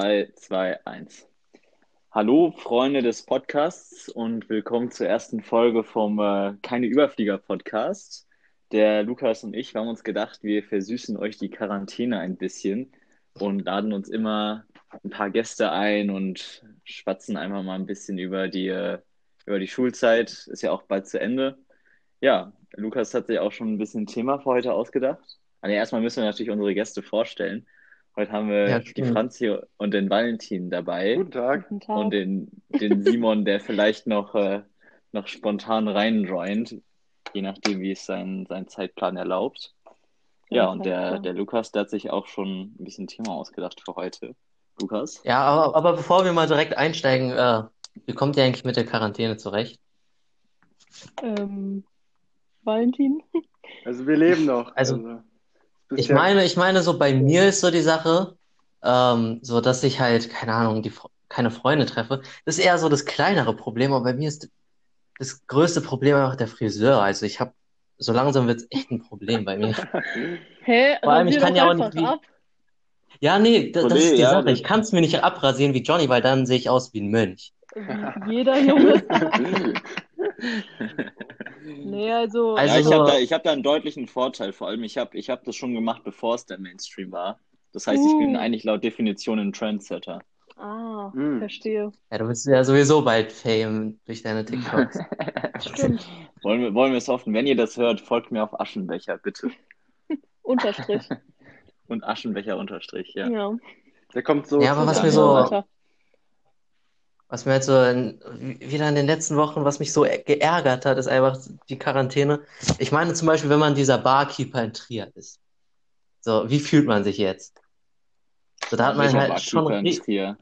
3, 2, 1. Hallo, Freunde des Podcasts und willkommen zur ersten Folge vom äh, Keine Überflieger Podcast. Der Lukas und ich haben uns gedacht, wir versüßen euch die Quarantäne ein bisschen und laden uns immer ein paar Gäste ein und schwatzen einfach mal ein bisschen über die, äh, über die Schulzeit. Ist ja auch bald zu Ende. Ja, Lukas hat sich auch schon ein bisschen Thema für heute ausgedacht. Also erstmal müssen wir natürlich unsere Gäste vorstellen. Heute haben wir Ja, die. Franzi und den Valentin dabei Guten Tag. Guten Tag. und den, den Simon, der vielleicht noch, äh, noch spontan reinjoint, je nachdem, wie es sein, sein Zeitplan erlaubt. Ja, und der, der Lukas, der hat sich auch schon ein bisschen Thema ausgedacht für heute. Lukas? Ja, aber, aber bevor wir mal direkt einsteigen, äh, wie kommt ihr eigentlich mit der Quarantäne zurecht? Ähm, Valentin? Also wir leben noch. Also, bis Ich meine, ich meine, so bei mir ist so die Sache, ähm, so dass ich halt, keine Ahnung, die, keine Freunde treffe. Das ist eher so das kleinere Problem, aber bei mir ist das größte Problem einfach der Friseur. Also ich habe, so langsam wird es echt ein Problem bei mir. Hä? Vor allem, ich kann ja auch nicht wie-. Ja, nee, da- das Kollege, ist die ja, Sache. das- Ich kann es mir nicht abrasieren wie Johnny, weil dann sehe ich aus wie ein Mönch. Wie jeder Junge. Nee, also, Also- ja, ich habe da, ich hab da einen deutlichen Vorteil. Vor allem, ich habe ich hab das schon gemacht, bevor es der Mainstream war. Das heißt, ich bin Uh. eigentlich laut Definition ein Trendsetter. ah, Hm. verstehe. Ja, du bist ja sowieso bald Fame durch deine TikToks. Stimmt. Wollen wir, wollen wir es hoffen? Wenn ihr das hört, folgt mir auf Aschenbecher, bitte. Unterstrich. Und Aschenbecher unterstrich, ja. Ja. Der kommt so. Ja, aber was mir so- Weiter. Was mir halt so in, wieder in den letzten Wochen, was mich so ä- geärgert hat, ist einfach die Quarantäne. Ich meine zum Beispiel, wenn man dieser Barkeeper in Trier ist. So, wie fühlt man sich jetzt? So, da hat man Welcher halt schon, Barkeeper in ri- Trier?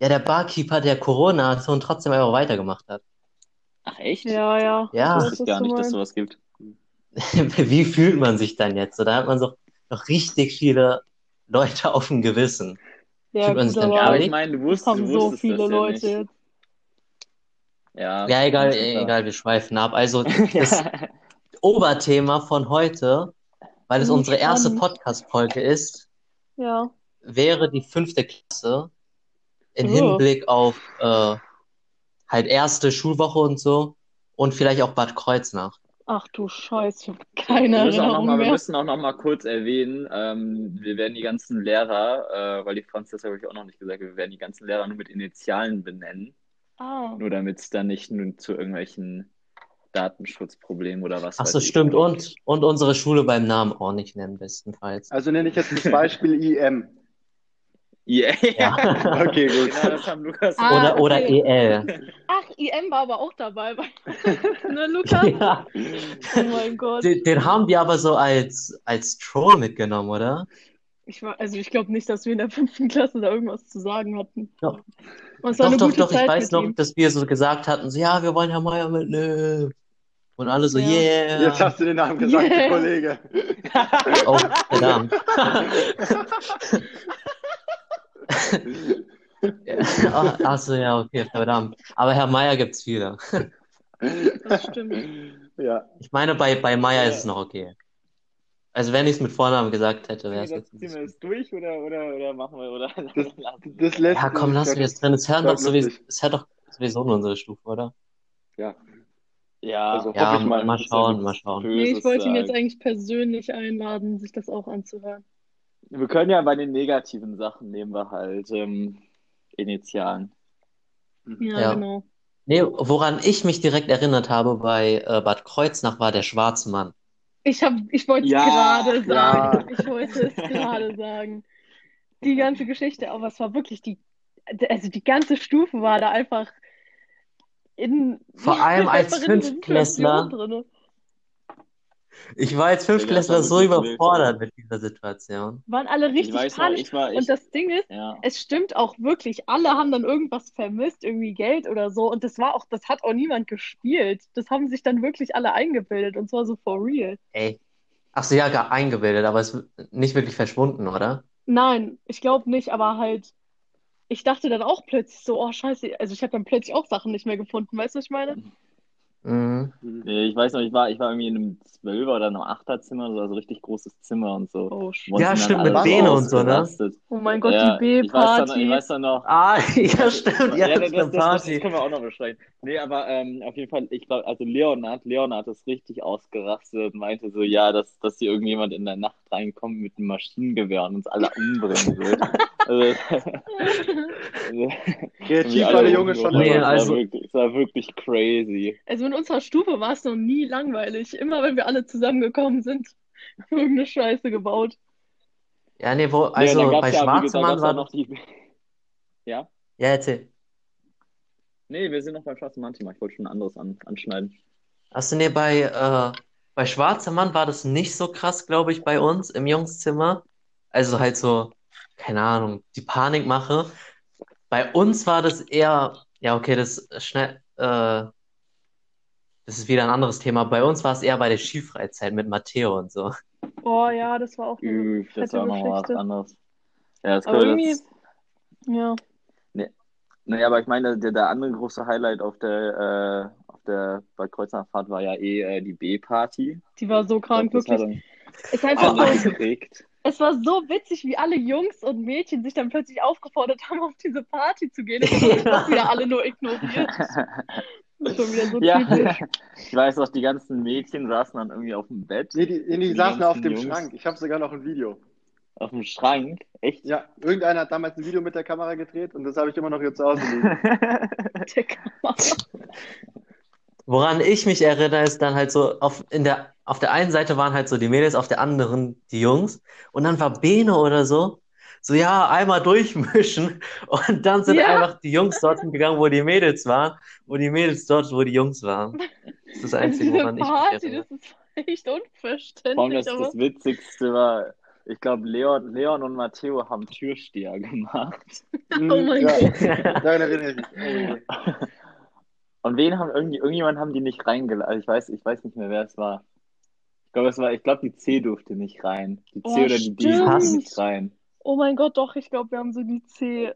ja, der Barkeeper, der Corona hatte und trotzdem einfach weitergemacht hat. Ach, echt? Ja, ja. Ja. Ich wusste gar nicht, dass sowas gibt. Wie fühlt man sich dann jetzt? So, da hat man so noch richtig viele Leute auf dem Gewissen. Ja, gut, sich dann aber Ja, ich meine, du es wusstest, haben du so viele das ja Leute nicht. jetzt. Ja, Ja, egal, egal, wir schweifen ab. Also, das ja. Oberthema von heute, weil es unsere erste. Podcast-Folge ist, Ja. wäre die fünfte Klasse im Oh. Hinblick auf äh, halt erste Schulwoche und so und vielleicht auch Bad Kreuznach. Ach du Scheiße, ich habe keine Wir müssen, auch noch mal, wir müssen auch noch mal kurz erwähnen, ähm, wir werden die ganzen Lehrer, äh, weil die Franz das habe ich auch noch nicht gesagt, wir werden die ganzen Lehrer nur mit Initialen benennen, Ah, nur damit es dann nicht nur zu irgendwelchen Datenschutzproblemen oder was Ach weiß so, ich stimmt. Und, und unsere Schule beim Namen auch nicht nennen, bestenfalls. Also nenne ich jetzt das Beispiel IM. Yeah. Ja. Okay, gut. Genau, das haben Lukas Ah, Oder, oder okay. EL. Ach, IM war aber auch dabei. ne, Lukas? Ja. Oh mein Gott. Den, den haben wir aber so als, als Troll mitgenommen, oder? Ich war, also ich glaube nicht, dass wir in der fünften Klasse da irgendwas zu sagen hatten. Doch. War Doch, doch, gute doch, ich weiß noch, ihm. dass wir so gesagt hatten, so, ja, wir wollen Herr Meier mitnehmen. Und alle so, Ja. yeah. Jetzt hast du den Namen gesagt, Yeah. Kollege. Oh, verdammt. Ach, ach so, ja, okay, verdammt. Aber Herr Meier gibt's viele. Das stimmt. Ja. Ich meine, bei, bei Meier Ja. ist es noch okay. Also wenn ich es mit Vornamen gesagt hätte, wäre es jetzt Ziehen wir das durch oder, oder, oder machen wir oder Das, das lässt Ja, komm, sich lassen wir es drin. Es hört doch sowieso, es hört doch sowieso nur unsere Stufe, oder? Ja. Ja, Also, Ja, mal. mal schauen, mal schauen. Nee, ich wollte ihn jetzt eigentlich persönlich einladen, sich das auch anzuhören. Wir können ja bei den negativen Sachen nehmen wir halt ähm, Initialen. Ja, Ja. genau. Nee, woran ich mich direkt erinnert habe bei äh, Bad Kreuznach war der schwarze Mann. Ich hab, ich wollte es Ja, gerade ja. sagen. Ich wollte es gerade sagen. Die ganze Geschichte, aber es war wirklich die, also die ganze Stufe war da einfach in, Vor allem als Fünftklässler. Drinne. Ich war als Fünftklässler so überfordert mit dieser Situation. Waren alle Ich richtig noch, panisch. ich war, ich, Und das Ding ist, ja. es stimmt auch wirklich, alle haben dann irgendwas vermisst, irgendwie Geld oder so. Und das war auch, das hat auch niemand gespielt. Das haben sich dann wirklich alle eingebildet und zwar so for real. Ey. Ach so, ja, gar eingebildet, aber es ist nicht wirklich verschwunden, oder? Nein, ich glaube nicht, aber halt, ich dachte dann auch plötzlich so, oh Scheiße, also ich habe dann plötzlich auch Sachen nicht mehr gefunden, weißt du, was ich meine? Mhm. Nee, ich weiß noch, ich war, ich war irgendwie in einem Zwölfer oder einem Achterzimmer, so, also richtig großes Zimmer und so. Oh, Wo Ja, stimmt, mit Bene und so, ne? oh mein Gott, Ja, die dann, ich B-Party. weiß dann noch, Ah, ja, stimmt, ja, ja, das das, das, das, können wir auch noch besprechen. Nee, aber ähm, auf jeden Fall, ich glaube, also Leonard, Leonard ist richtig ausgerastet und meinte so, ja, dass, dass hier irgendjemand in der Nacht reinkommt mit einem Maschinengewehr und uns alle umbringen wird. also, Kreativ war der Junge schon. Nee, war also- wirklich, das war wirklich crazy. Also in unserer Stufe war es noch nie langweilig. Immer wenn wir alle zusammengekommen sind, irgendeine Scheiße gebaut. Ja, nee, wo, Nee, also gab's bei ja, gesagt, Schwarzemann war, noch die. Ja? ja, erzähl. Nee, wir sind noch beim schwarzen Mann-Thema. Ich wollte schon ein anderes an, anschneiden. Achso, nee, bei, äh, bei Schwarzemann war das nicht so krass, glaube ich, bei uns im Jungszimmer. Also halt so, keine Ahnung, die Panikmache. Bei uns war das eher, ja, okay, das ist schnell, äh, das ist wieder ein anderes Thema. Bei uns war es eher bei der Skifreizeit mit Matteo und so. Oh ja, das war auch eine Üff, das war noch was anderes. Ja, das Aber irgendwie, das. ja. Naja, aber ich meine, der, der andere große Highlight auf der, äh, auf der Bad Kreuznachfahrt war ja eh äh, die B-Party. Die war so Ich krank, wirklich. uns Es einfach alle so, es war so witzig, wie alle Jungs und Mädchen sich dann plötzlich aufgefordert haben, auf diese Party zu gehen. Und das wieder alle nur ignoriert. Schon wieder so Ja, typisch. ich weiß noch, die ganzen Mädchen saßen dann irgendwie auf dem Bett, Nee, die, die Die saßen auf dem Jungs. Schrank. Ich habe sogar noch ein Video. auf dem Schrank. Echt? Ja, irgendeiner hat damals ein Video mit der Kamera gedreht und das habe ich immer noch hier zu Hause liegen. Der Kamera. Woran ich mich erinnere, ist dann halt so, auf, in der, auf der einen Seite waren halt so die Mädels, auf der anderen die Jungs. Und dann war Bene oder so, so ja, einmal durchmischen. Und dann sind Ja. einfach die Jungs dorthin gegangen, wo die Mädels waren, und die Mädels dort, wo die Jungs waren. Das ist das Einzige, woran ich mich Party, erinnere. das ist echt Vor allem unverständlich, das, aber das Witzigste war, ich glaube, Leon, Leon und Matteo haben Türsteher gemacht. oh mein ja, Gott. daran erinnere ich mich. Und wen haben irgendwie, irgendjemand haben die nicht reingelassen. Also ich weiß, ich weiß nicht mehr, wer es war. Ich glaube, es war, ich glaube, die C durfte nicht rein. Die C Oh, oder die D stimmt. durfte nicht rein. Oh mein Gott, doch, ich glaube, wir haben so die C.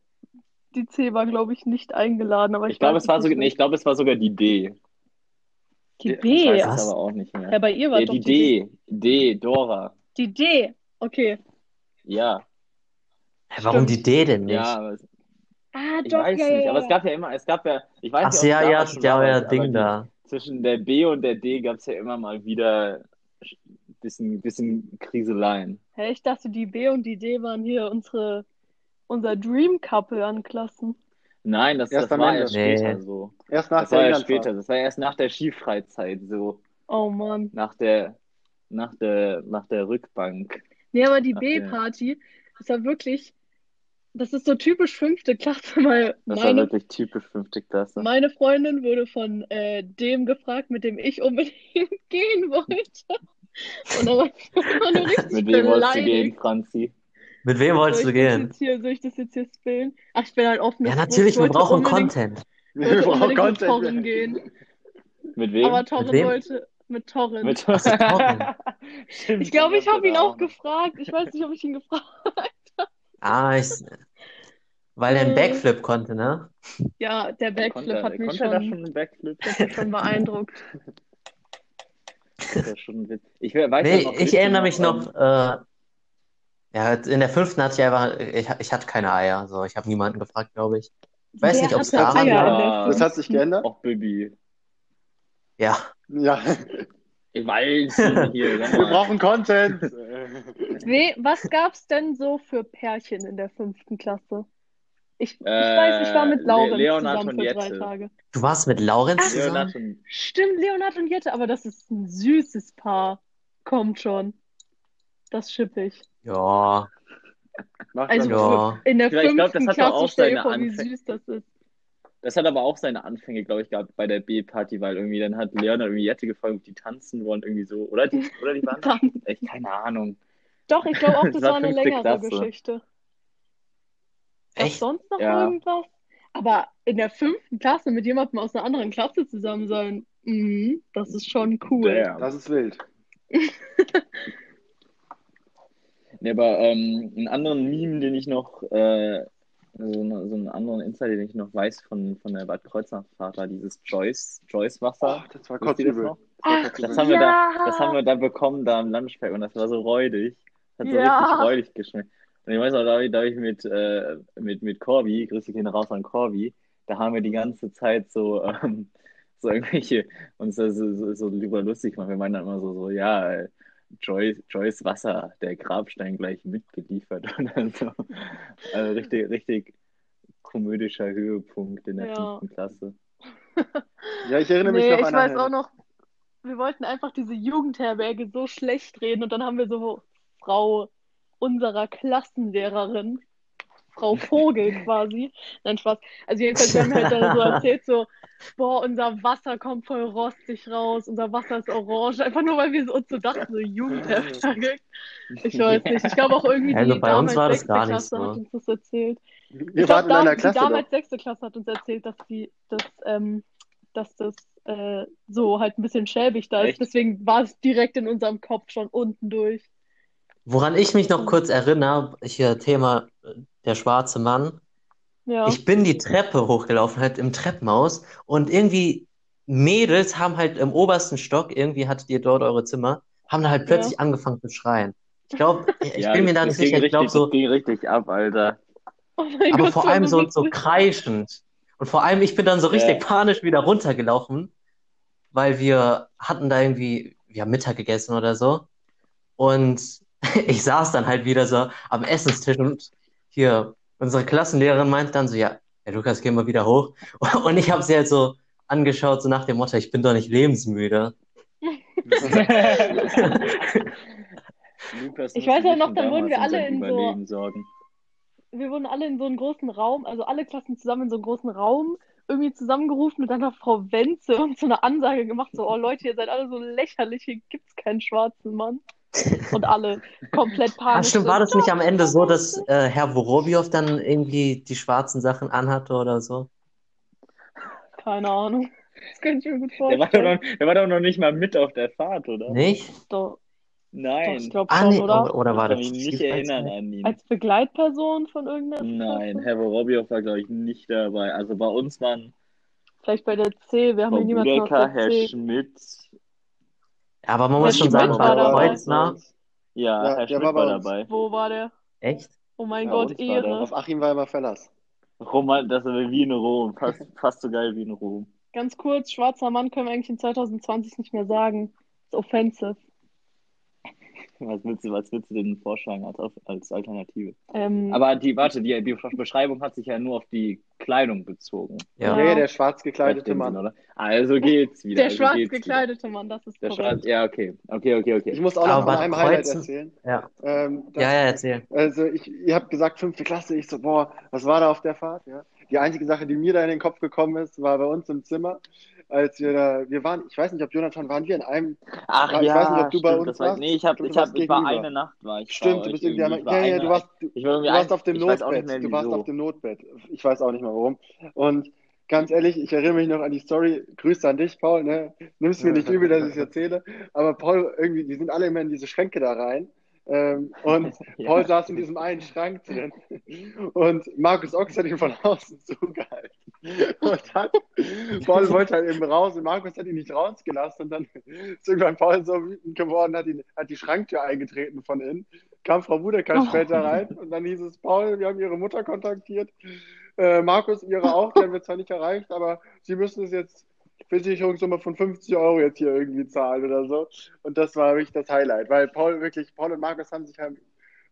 Die C war, glaube ich, nicht eingeladen, aber ich Ich glaube, weiß es war sogar, nee, ich glaube, es war sogar die D. Die Ich B. weiß Was? es aber auch nicht mehr. Ja, bei ihr war Ja, doch die die D. D, Dora. Die D. Okay. Ja, Hä, Warum die D denn nicht? ja, Ah, ich doch, weiß ja, ja, nicht. ja. Aber es gab ja immer, es gab ja, ich weiß Ach nicht, ja, es ja, schon ja aber Ding da. Zwischen der B und der D gab es ja immer mal wieder ein bisschen, bisschen Kriseleien. Hä, ich dachte, die B und die D waren hier unsere, unser Dream Couple an Klassen. Nein, das, Erst das war erst Nee. später so. Erst nach Das der war ja später. Das war erst nach der Skifreizeit so. Oh Mann. Nach der, nach der, nach der Rückbank. Nee, aber die. B-Party, das war wirklich, das ist so typisch fünfte Klasse, weil Das war meine, wirklich typisch fünfte Klasse. meine Freundin wurde von äh, dem gefragt, mit dem ich unbedingt gehen wollte. Und dann war ich immer nur richtig Mit wem wolltest du gehen. Franzi? Mit wem wolltest du gehen? hier, soll ich das jetzt hier spillen? Ach, ich bin halt offen. Ja, natürlich, wir brauchen Content. Wir wollte brauchen unbedingt mit Content. Torren gehen. Mit wem? Aber Torren wem? wollte mit Torren. Mit. Stimmt, Ich glaube, ich habe ihn auch gefragt. Ich weiß nicht, ob ich ihn gefragt Ah, ich, weil er einen Äh. Backflip konnte, ne? Ja, der. Konnte, Backflip hat mich konnte er da schon, schon einen Backflip? das hat schon beeindruckt. Das ist ja schon witz- Ich weiß Nee, ja noch, ich erinnere mich ähm, noch, äh, ja, in der fünften hatte ich einfach, ich, ich hatte keine Eier, so, ich habe niemanden gefragt, glaube ich. Ich weiß Wer nicht, ob es daran lag. der Ja, Das hat sich geändert? Auch Bibi. Ja, Ja. Ich weiß hier, sag Wir brauchen Content. We was gab's denn so für Pärchen in der fünften Klasse? Ich, ich Äh, weiß, ich war mit Le- Laurenz Leonard zusammen und für drei Jette. Tage. du warst mit Laurenz zusammen? Leonard und Stimmt, Leonard und Jette, aber das ist ein süßes Paar. Kommt schon. Das schipp ich. Ja, Also ja. in der glaub, das fünften hat doch Klasse auch stell dir vor, wie süß das ist. Das hat aber auch seine Anfänge, glaube ich, gehabt bei der B-Party, weil irgendwie dann hat Leonard irgendwie Jette gefragt, ob die tanzen wollen, irgendwie so. Oder die, oder die waren Dann, echt keine Ahnung. doch, ich glaube auch, Das das war war eine längere Klasse. Geschichte. Was Echt? sonst noch Ja. irgendwas? Aber in der fünften Klasse mit jemandem aus einer anderen Klasse zusammen sein, mhm, das ist schon cool. Damn. Das ist wild. Nee, aber ähm, einen anderen Meme, den ich noch äh, so, eine, so einen anderen Insider, den ich noch weiß von, von der Bad Kreuznach-Fahrt, war dieses Joyce, Joyce-Wasser. Ach, das war das kotzübel. Ach, Das haben wir da, Ja. das haben wir da bekommen, da im Lunchpack und das war so räudig. Hat so Ja. richtig räudig geschmeckt. Und ich weiß auch, da habe ich, da hab ich mit, äh, mit, mit Corby, Grüße gehen raus an Corby, da haben wir die ganze Zeit so, ähm, so irgendwelche, uns da so, so, so drüber lustig gemacht. Wir meinen dann immer so, so, ja, äh, Joyce, Joyce Wasser, der Grabstein gleich mitgeliefert oder so. Also richtig, richtig komödischer Höhepunkt in der Ja. fünften Klasse. Ja, ich erinnere mich Nee, noch ich an weiß eine. auch noch, wir wollten einfach diese Jugendherberge so schlecht reden und dann haben wir so Frau unserer Klassenlehrerin, Frau Vogel quasi, nein, Spaß, also jedenfalls, wir haben halt dann so erzählt, so, boah, unser Wasser kommt voll rostig raus, unser Wasser ist orange, einfach nur, weil wir uns so dachten, so Jugendherberge. Ich weiß nicht, ich glaube auch irgendwie Also die bei uns damals war das sechste Klasse so. hat uns das erzählt. Wir Ich waren in da, einer die Klasse doch. damals sechste Klasse hat uns erzählt, dass die, dass, ähm, dass das äh, so halt ein bisschen schäbig da ist. Echt? Deswegen war es direkt in unserem Kopf schon unten durch. Woran ich mich noch kurz erinnere, hier Thema äh, der schwarze Mann. Ja. Ich bin die Treppe hochgelaufen, halt im Treppenhaus und irgendwie Mädels haben halt im obersten Stock, irgendwie hattet ihr dort eure Zimmer, haben da halt plötzlich angefangen zu schreien. Ich glaube, ich Ja, bin mir da nicht sicher, ich glaube so, Das ging richtig ab, Alter. Oh mein aber Gott, vor allem so, so kreischend. Und vor allem, ich bin dann so richtig Ja. panisch wieder runtergelaufen, weil wir hatten da irgendwie, wir haben Mittag gegessen oder so. Und ich saß dann halt wieder so am Essenstisch und hier, unsere Klassenlehrerin meint dann so, ja, Herr Lukas, geh mal wieder hoch. Und ich habe sie halt so angeschaut, so nach dem Motto, ich bin doch nicht lebensmüde. Lukas Ich weiß sich noch, dann wurden wir alle in so- sorgen. Wir wurden alle in so einen großen Raum, also alle Klassen zusammen in so einen großen Raum irgendwie zusammengerufen und dann hat Frau Wenzel uns so eine Ansage gemacht, so, oh Leute, ihr seid alle so lächerlich, hier gibt's keinen schwarzen Mann. Und alle komplett Ah, panisch. stimmt, war das nicht am Ende so, dass äh, Herr Vorobiow dann irgendwie die schwarzen Sachen anhatte oder so? Keine Ahnung. Das könnte ich mir gut Der war, doch vorstellen. noch, der war doch noch nicht mal mit auf der Fahrt, oder? Nicht? Doch, doch, Nein. ich glaube Ah, schon, nee, oder? oder, war ich kann das mich nicht erinnern an ihn. Als Begleitperson von irgendeiner Nein? Herr Vorobiow war, glaube ich, nicht dabei. Also bei uns waren Vielleicht bei der C, wir haben hier niemanden Budecker, der Herr C. Schmidt. Aber man muss schon sagen, dabei. Kreuznach, Ja, Ja, Herr Schmidt war dabei. Wo war der? echt? Oh mein Bei Gott. Ehre. Auf Achim war immer Verlass. Roman, das war wie in Rom. Fast, fast so geil wie in Rom. Ganz kurz, schwarzer Mann können wir eigentlich in 2020 nicht mehr sagen. ist offensive. Was willst du, was willst du denn vorschlagen als, als Alternative? Ähm, Aber die, warte, die, die Beschreibung hat sich ja nur auf die Kleidung bezogen. Ja. Nee, der schwarz gekleidete Mann. oder? Also geht's wieder. der also schwarz geht's wieder. gekleidete Mann, das ist Der korrekt. schwarz, ja, okay. Okay, okay, okay. Ich muss auch noch Aber von einem Highlight erzählen. Ja. Ähm, das, Ja, ja, erzähl. Also ich, ihr habt gesagt fünfte Klasse. Ich so, boah, was war da auf der Fahrt? Ja. Die einzige Sache, die mir da in den Kopf gekommen ist, war bei uns im Zimmer, als wir da, wir waren, ich weiß nicht, ob Jonathan, waren wir in einem, Ach ich ja, weiß nicht, ob du bei stimmt, uns das war, warst. nee, ich hab, Du ich warst hab, ich war eine Nacht war ich bei stimmt, du bist irgendwie, Ich war ja, ja, du warst, du, ich war du warst ein- auf dem ich nicht mehr, Notbett, du warst auf dem Notbett. Ich weiß auch nicht mehr warum. Und ganz ehrlich, ich erinnere mich noch an die Story. Grüße an dich, Paul. Ne? Nimm's mir nicht übel, dass ich es erzähle. Aber Paul, irgendwie, die sind alle immer in diese Schränke da rein. Ähm, und Ja. Paul saß in diesem einen Schrank drin. Und Markus Ochs hat ihn von außen zugehalten. Und hat, Paul wollte halt eben raus und Markus hat ihn nicht rausgelassen. Und dann ist irgendwann Paul so wütend geworden, hat, ihn, hat die Schranktür eingetreten von innen. Kam Frau Budecker Oh. später rein und dann hieß es, Paul, wir haben ihre Mutter kontaktiert. Äh, Markus, ihre auch, die haben wir zwar nicht erreicht, aber sie müssen es jetzt Versicherungssumme von 50 Euro jetzt hier irgendwie zahlen oder so. Und das war wirklich das Highlight, weil Paul wirklich, Paul und Markus haben sich halt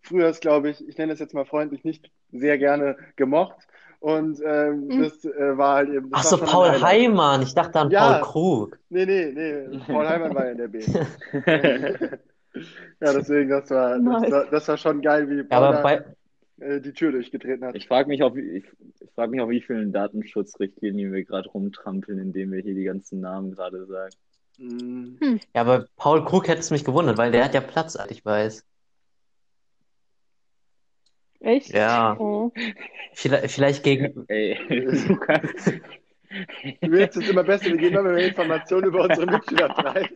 früher, glaube ich, ich nenne es jetzt mal freundlich, nicht sehr gerne gemocht. Und ähm, Mhm. das äh, war halt eben. Das Ach war so, schon ein Paul. Heimann. Ich dachte an Ja. Paul Krug. Nee, nee, nee. Paul Heimann war ja in der B. ja, deswegen, das war, Nice. das war, das war schon geil, wie Ja, Paul da, bei, äh, die Tür durchgetreten hat. Ich frage mich, auf, ich, ich frag mich, auf wie vielen Datenschutzrichtlinien wir gerade rumtrampeln, indem wir hier die ganzen Namen gerade sagen. Mm. ja, aber Paul Krug hätte es mich gewundert, weil der hat ja Platz, soweit ich weiß. Echt? Ja. Oh. Vielleicht, vielleicht gegen, Ey, Lukas, Du willst es immer besser, wir geben immer mehr Informationen über unsere Mitschüler preis.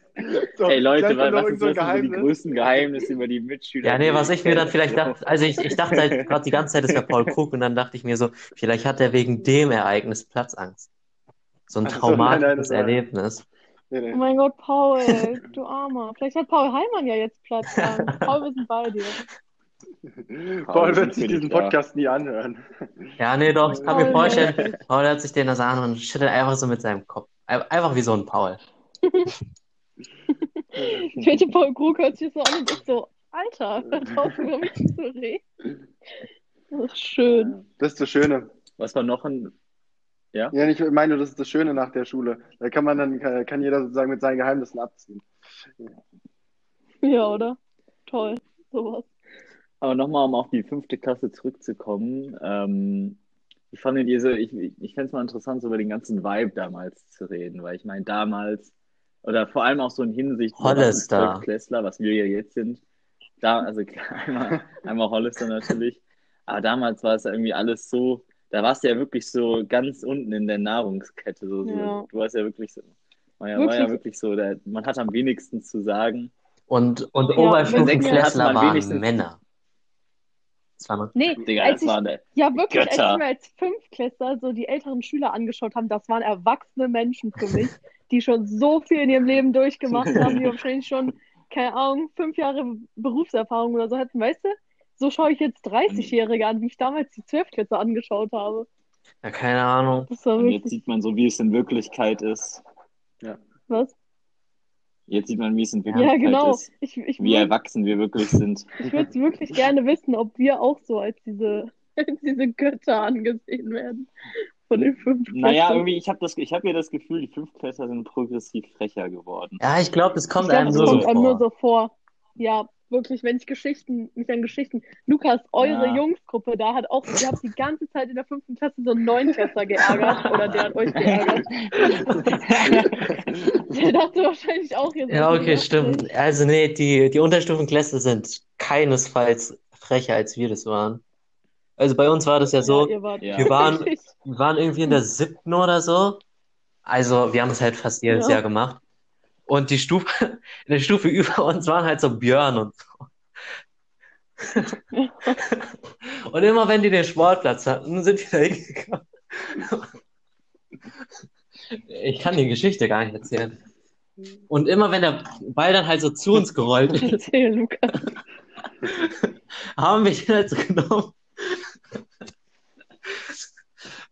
So, Ey Leute, was, was ist so ein das über die Geheimnis. größten Geheimnisse über die Mitschüler? Ja, nee, was ich mir dann vielleicht dachte, also ich, ich dachte halt gerade die ganze Zeit, es wäre Paul Krug und dann dachte ich mir so, vielleicht hat er wegen dem Ereignis Platzangst. So ein Ach so, nein, nein, traumatisches Erlebnis. Nee, Oh mein Gott, Paul, du Armer. Vielleicht hat Paul Heimann ja jetzt Platz. Angst. Paul, wir sind bei dir. Paul wird sich diesen. Podcast nie anhören. Ja, nee, doch, ich kann mir Paul vorstellen. Paul hört sich den das an und schüttelt einfach so mit seinem Kopf. Ein- Einfach wie so ein Paul. Ich finde, Paul Krug hört sich so an und ist so, Alter, hört auf, über mich zu reden. Das ist schön. Das ist das Schöne. Was war noch ein. Ja, ich meine, das ist das Schöne nach der Schule. Da kann man dann, kann, kann jeder sozusagen mit seinen Geheimnissen abziehen. Ja, oder? Toll. Sowas. Aber nochmal, um auf die fünfte Klasse zurückzukommen. Ähm, ich fand diese, ich, ich fände es mal interessant, so über den ganzen Vibe damals zu reden, weil ich meine, damals, oder vor allem auch so in Hinsicht, so Hollister. Zwölftklässler, was wir ja jetzt sind. Da, also klar, einmal, einmal Hollister natürlich. Aber damals war es ja irgendwie alles so, da warst du ja wirklich so ganz unten in der Nahrungskette. So, so. Ja. Du warst ja wirklich so, war ja, war ja Wirklich? so, der, man hat am wenigsten zu sagen. Und, und Ja, Oberstufenklässler hat man waren Männer. Noch, Nee, Digga, als das ich, ja wirklich, als Götter. ich mir als Fünftklässler so die älteren Schüler angeschaut haben, das waren erwachsene Menschen für mich, die schon so viel in ihrem Leben durchgemacht haben, die wahrscheinlich schon, keine Ahnung, fünf Jahre Berufserfahrung oder so hatten, weißt du? So schaue ich jetzt 30-Jährige an, wie ich damals die Zwölftklässler angeschaut habe. ja, keine Ahnung. Das war Und jetzt sieht man so, wie es in Wirklichkeit ist. was? Jetzt sieht man, wie es in Ja, Wirklichkeit genau. ist. Ich, ich, Wie würd- erwachsen wir wirklich sind. ich würde wirklich gerne wissen, ob wir auch so als diese, als diese Götter angesehen werden von den Fünftklässlern. Naja, irgendwie, ich habe das, ich hab mir das Gefühl, die Fünftklässler sind progressiv frecher geworden. Ja, ich glaube, das kommt Ich glaube, einem es nur kommt so einem nur vor. so vor. Ja, wirklich, wenn ich Geschichten, mich an Geschichten. Lukas, eure Ja. Jungsgruppe da hat auch, ihr habt die ganze Zeit in der fünften Klasse so einen Neunklässler geärgert oder der hat euch geärgert. Der dachte wahrscheinlich auch, ihr seid Ja, okay, stimmt. Also nee, die, die Unterstufenklässler sind keinesfalls frecher, als wir das waren. Also bei uns war das ja so, Ja, wart Ja. wir waren, wir waren irgendwie in der siebten oder so. Also wir haben es halt fast jedes Ja. Jahr gemacht. Und die Stufe, in der Stufe über uns waren halt so Björn und so. Und immer wenn die den Sportplatz hatten, sind wir da hingegangen. Ich kann die Geschichte gar nicht erzählen. Und immer wenn der Ball dann halt so zu uns gerollt ist, Erzähl, haben wir ihn halt so genommen.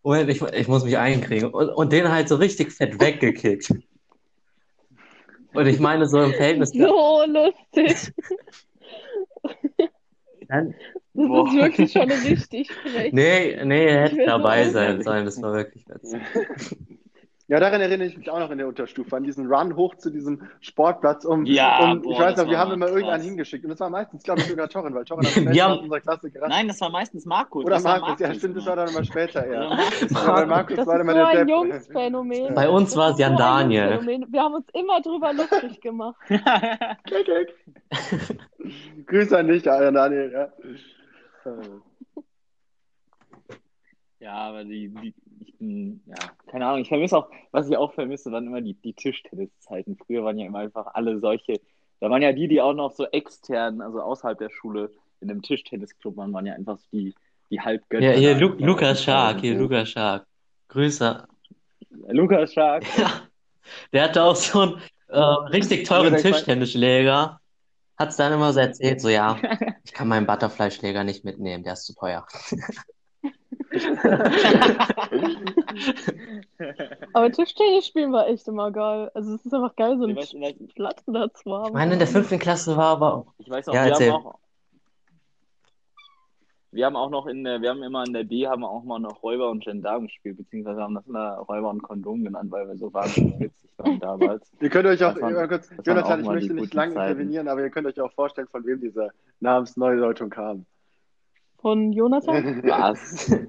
Moment, ich, ich muss mich einkriegen. Und, und den halt so richtig fett weggekickt. Und ich meine, so im Verhältnis. So lustig. Dann, Das Boah. ist wirklich schon richtig frech. nee, nee, er hätte dabei sein sollen. Das war wirklich witzig. Ja, daran erinnere ich mich auch noch in der Unterstufe, an diesen Run hoch zu diesem Sportplatz. Um, Ja, um, boah, ich weiß noch, wir haben immer krass. irgendeinen hingeschickt. Und das war meistens, glaube ich, sogar Torren, weil Torren hat haben- aus unserer Klasse gerannt. Nein, das war meistens Markus. Oder Das war Markus, ja, stimmt, das war dann immer später. Markus. Ja, weil Markus Das war ist immer so der ein Depp. Jungsphänomen. Bei uns war es Jan Daniel. Wir haben uns immer drüber lustig gemacht. Kick, kick. Grüße an dich, Alter, Daniel. Ja. Ja, aber die, die ja, keine Ahnung, ich vermisse auch, was ich auch vermisse, waren immer die, die Tischtenniszeiten. Früher waren ja immer einfach alle solche, da waren ja die, die auch noch so extern, also außerhalb der Schule, in einem Tischtennisclub waren, waren ja einfach so die, die Halbgötter. Ja, hier Lu Lukas Schark, hier so. Lukas Schark. Grüße. Lukas Schark. Ja, der hatte auch so einen äh, richtig teuren Tischtennisschläger. Hat's dann immer so erzählt, so ja, ich kann meinen Butterfly-Schläger nicht mitnehmen, der ist zu teuer. Aber Tischtennis spielen war echt immer geil. Also es ist einfach geil, so Ich einen weiß, ich Platz da zu haben. Ich meine, in der fünften Klasse war aber auch. ich weiß auch, Ja, wir erzähl. haben auch, wir haben auch noch in der, wir haben immer in der D haben wir auch mal noch Räuber und Gendarmen gespielt, beziehungsweise haben das immer Räuber und Kondom genannt, weil wir so wahnsinnig witzig waren damals. Ihr könnt euch auch, waren- kurz, Jonathan, ich mal die möchte nicht guten lange Zeiten. intervenieren, aber ihr könnt euch auch vorstellen, von wem diese Namensneudeutung kam. Von Jonathan? Was?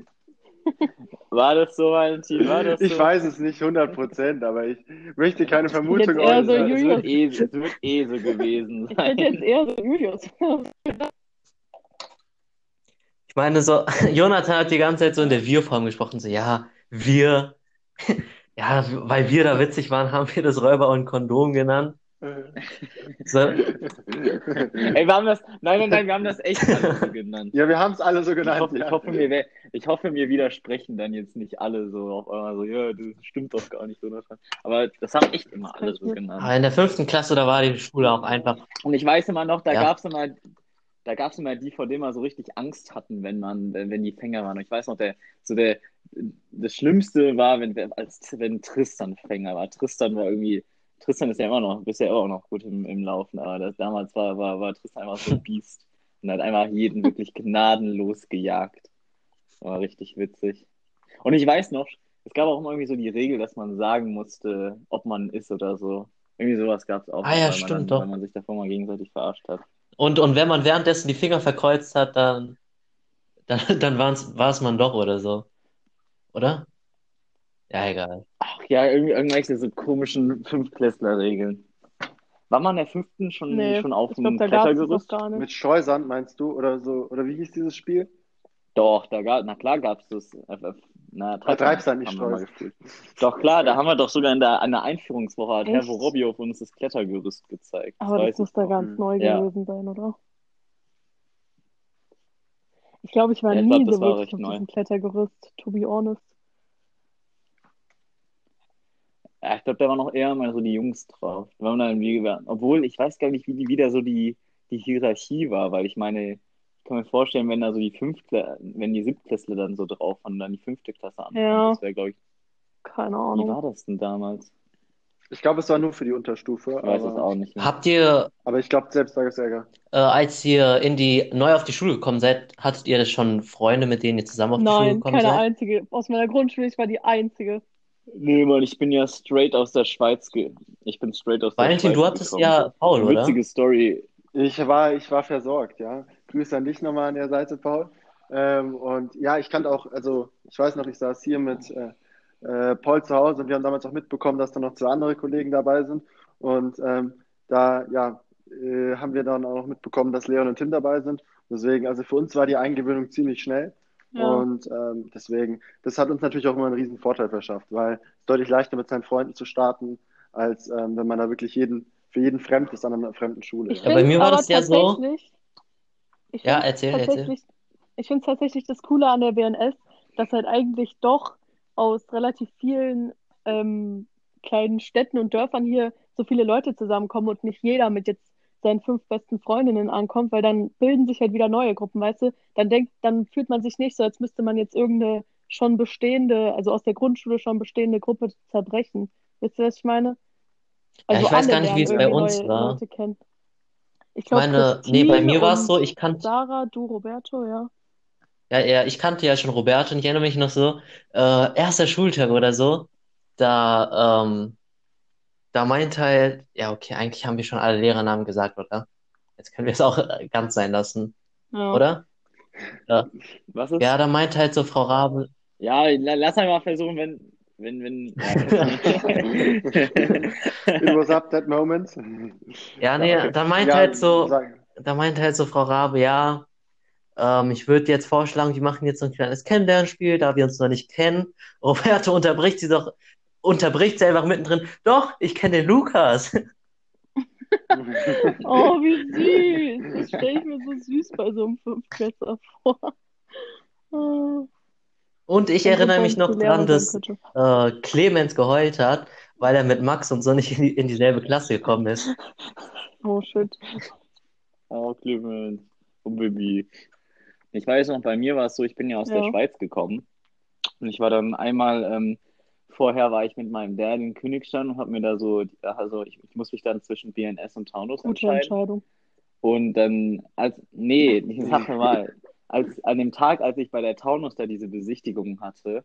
War das so, Valentin? War das so? Ich weiß es nicht 100 Prozent, aber ich möchte keine Vermutung Jetzt eher so äußern. Es Julius. wird, eh, es wird eh so gewesen Ich sein. jetzt eher so Julius. Ich meine, so, Jonathan hat die ganze Zeit so in der Wir-Form gesprochen, so ja, wir, Ja, weil wir da witzig waren, haben wir das Räuber und Kondom genannt. So, Ey, wir haben das, nein, nein, nein, wir haben das echt alle so genannt. Ja, wir haben es alle so Ich genannt. hoffe, ich ja. hoffe, mir, ich hoffe, mir widersprechen dann jetzt nicht alle so auf einmal so, ja, das stimmt doch gar nicht, Jonathan. Aber das haben echt immer alle so genannt. aber in der fünften Klasse, da war die Schule auch einfach. Und ich weiß immer noch, da Ja. gab's immer, da gab's immer die, vor denen man so richtig Angst hatten, wenn man, wenn wenn die Fänger waren. Und ich weiß noch, der, so der, das Schlimmste war, wenn, als, wenn Tristan Fänger war. Tristan war irgendwie, Tristan ist ja immer noch, bisher auch noch gut im, im Laufen, aber das, damals war, war, war Tristan einfach so ein Biest und hat einfach jeden wirklich gnadenlos gejagt. War richtig witzig. Und ich weiß noch, es gab auch immer irgendwie so die Regel, dass man sagen musste, ob man ist oder so. Irgendwie sowas gab's auch, Ah ja, man stimmt dann, doch. weil man sich davor mal gegenseitig verarscht hat. Und, und wenn man währenddessen die Finger verkreuzt hat, dann, dann, dann war es man doch oder so. Oder? Ja, egal. Ach ja, irgendwie, irgendwelche so komischen Fünftklässler-Regeln. War man in der fünften schon, Nee, schon auf ich dem da gab es das Klettergerüst? gar Mit nicht. Streusand meinst du? Oder so? Oder wie hieß dieses Spiel? Doch, da gab, na klar gab's das. FF, na, Ah, Treibsand, nicht haben wir mal Streusand. gespielt. Doch klar, da haben wir doch sogar in der, an der Einführungswoche hat Herr Echt? Auf uns das Klettergerüst gezeigt. Aber weiß das ich muss da noch. ganz Mhm. neu Ja. gewesen sein, oder? Ich glaube, ich war Ja, ich nie glaub, das so war wirklich recht auf neu. diesem Klettergerüst, to be honest. Ja, ich glaube, da waren noch eher mal so die Jungs drauf. Da waren dann wie, obwohl, ich weiß gar nicht, wie die wieder so die, die Hierarchie war, weil ich meine, ich kann mir vorstellen, wenn da so die Fünftklässler, wenn die Siebtklässler dann so drauf waren und dann die fünfte Klasse anfangen, Ja. das wäre, glaube ich, Keine wie Ahnung. war das denn damals? Ich glaube, es war nur für die Unterstufe. Ich weiß es auch nicht mehr. Habt ihr, aber ich glaube, selbst da ist Ärger. äh, als ihr in die, neu auf die Schule gekommen seid, hattet ihr schon Freunde, mit denen ihr zusammen auf die Schule Nein, gekommen keine seid? einzige. Aus meiner Grundschule, ich war die einzige. Nee, Mann, ich bin ja straight aus der Schweiz ge ich bin straight aus der Valentin, Schweiz du hattest gekommen. ja Paul, oder? Witzige Story. Ich war, ich war versorgt, ja. Grüße an dich nochmal an der Seite, Paul. Ähm, und ja, ich kannte auch, also ich weiß noch, ich saß hier mit äh, äh, Paul zu Hause und wir haben damals auch mitbekommen, dass da noch zwei andere Kollegen dabei sind. Und ähm, da, ja, äh, haben wir dann auch noch mitbekommen, dass Leon und Tim dabei sind. Deswegen, also für uns war die Eingewöhnung ziemlich schnell. Ja. Und ähm, deswegen, das hat uns natürlich auch immer einen riesen Vorteil verschafft, weil es deutlich leichter mit seinen Freunden zu starten, als ähm, wenn man da wirklich jeden, für jeden fremd ist an einer fremden Schule. Ich ja. Bei mir war das ja so- Ja, erzähl, erzähl. Ich finde es tatsächlich das Coole an der BNS, dass halt eigentlich doch aus relativ vielen ähm, kleinen Städten und Dörfern hier so viele Leute zusammenkommen und nicht jeder mit jetzt seinen fünf besten Freundinnen ankommt, weil dann bilden sich halt wieder neue Gruppen, weißt du? Dann denkt, dann fühlt man sich nicht so, als müsste man jetzt irgendeine schon bestehende, also aus der Grundschule schon bestehende Gruppe zerbrechen. Wisst ihr, was ich meine? Ja, ich weiß alle gar nicht, wie es bei uns war. Ich glaube, meine, nee, bei Christine mir war es so, ich kannte, Sarah, du, Roberto, ja. ja, ja, ich kannte ja schon Roberto und ich erinnere mich noch so, äh, erster Schultag oder so, da, ähm, da meinte halt, ja, okay, eigentlich haben wir schon alle Lehrernamen gesagt, oder? Jetzt können wir es auch äh, ganz sein lassen, Ja. oder? Was ist? Ja, da meinte halt so Frau Rabe, Ja, la- lass einmal versuchen, wenn, wenn, wenn. It was up that moment. ja, nee, okay. da meinte Ja, halt so, sag- da meinte halt so Frau Rabe, ja, ähm, ich würde jetzt vorschlagen, wir machen jetzt so ein kleines Kennenlernspiel, da wir uns noch nicht kennen. Roberto unterbricht sie doch, unterbricht sie einfach mittendrin. Doch, ich kenne den Lukas. Oh, wie süß. Das stelle ich mir so süß bei so einem Fünftklässler vor. Oh, Und ich erinnere mich noch dran, sein dass äh, Clemens geheult hat, weil er mit Max und so nicht in, die, in dieselbe Klasse gekommen ist. Oh, shit. Oh, Clemens. Oh, Baby. Ich weiß noch, bei mir war es so, ich bin ja aus der Ja. Schweiz gekommen. Und ich war dann einmal, ähm, vorher war ich mit meinem Dad in Königstein und habe mir da so, also ich, ich muss mich dann zwischen BNS und Taunus Gute entscheiden. Entscheidung. Und dann, als, nee, die Sache war, als, an dem Tag, als ich bei der Taunus da diese Besichtigung hatte,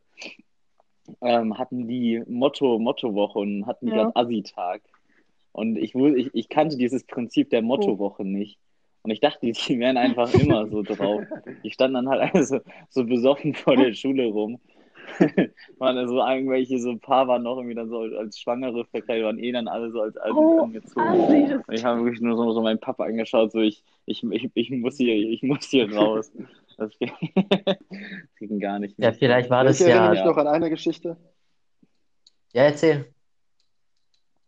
ähm, hatten die Motto, Mottowoche und hatten die Ja. gerade Assi-Tag. Und ich, ich, ich kannte dieses Prinzip der Mottowoche nicht. Und ich dachte, die, die wären einfach immer so drauf. Die standen dann halt alle so, so besoffen vor der Schule rum. waren da so irgendwelche, so ein paar waren noch irgendwie dann so als Schwangere verkleidet, waren eh dann alle so als Assis Oh, angezogen. Und ich habe wirklich nur so, so meinen Papa angeschaut, so ich, ich, ich, ich muss hier, ich muss hier raus. Das ging gar nicht Ja, mehr. vielleicht war das ich erinnere ja, mich ja. noch an eine Geschichte. Ja, erzähl.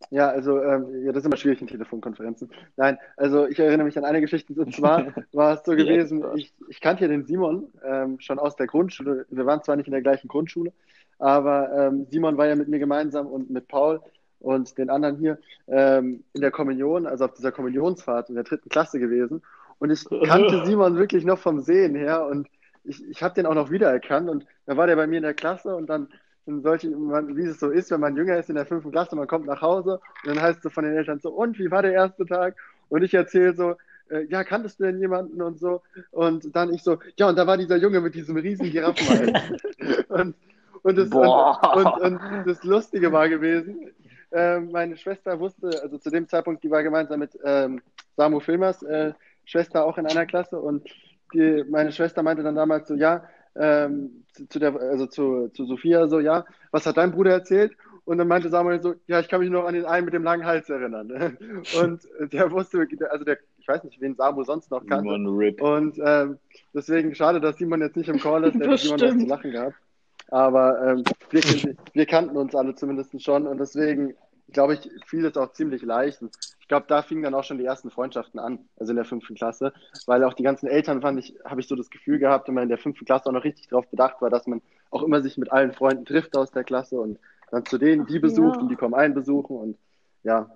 Ja, also, ähm, ja, das ist immer schwierig in Telefonkonferenzen. Nein, also ich erinnere mich an eine Geschichte, und zwar war es so gewesen, ich, ich kannte ja den Simon ähm, schon aus der Grundschule. Wir waren zwar nicht in der gleichen Grundschule, aber ähm, Simon war ja mit mir gemeinsam und mit Paul und den anderen hier ähm, in der Kommunion, also auf dieser Kommunionsfahrt in der dritten Klasse gewesen. Und ich kannte Simon wirklich noch vom Sehen her und ich, ich habe den auch noch wiedererkannt und dann war der bei mir in der Klasse und dann in solchen, wie es so ist, wenn man jünger ist in der fünften Klasse, man kommt nach Hause und dann heißt es so von den Eltern so, und wie war der erste Tag? Und ich erzähle so, äh, ja, kanntest du denn jemanden und so? Und dann ich so, ja, und da war dieser Junge mit diesem riesen Giraffenhals. und, und, das, und, und, das Lustige war gewesen, ähm, meine Schwester wusste, also zu dem Zeitpunkt, die war gemeinsam mit ähm, Samu Filmers äh, Schwester auch in einer Klasse und die, meine Schwester meinte dann damals so, ja, ähm, zu, zu der, also zu, zu Sophia so, ja, was hat dein Bruder erzählt? Und dann meinte Samuel so, ja, ich kann mich noch an den einen mit dem langen Hals erinnern. Und der wusste, also der, ich weiß nicht, wen Samu sonst noch kannte. Und ähm, deswegen schade, dass Simon jetzt nicht im Call ist, der hätte Simon was zu lachen gehabt. Aber ähm, wir, wir kannten uns alle zumindest schon und deswegen glaube ich, fiel es auch ziemlich leicht. Und ich glaube, da fingen dann auch schon die ersten Freundschaften an, also in der fünften Klasse, weil auch die ganzen Eltern fand ich, habe ich so das Gefühl gehabt, wenn man in der fünften Klasse auch noch richtig darauf bedacht war, dass man auch immer sich mit allen Freunden trifft aus der Klasse und dann zu denen die besucht Ja. und die kommen einen besuchen und ja.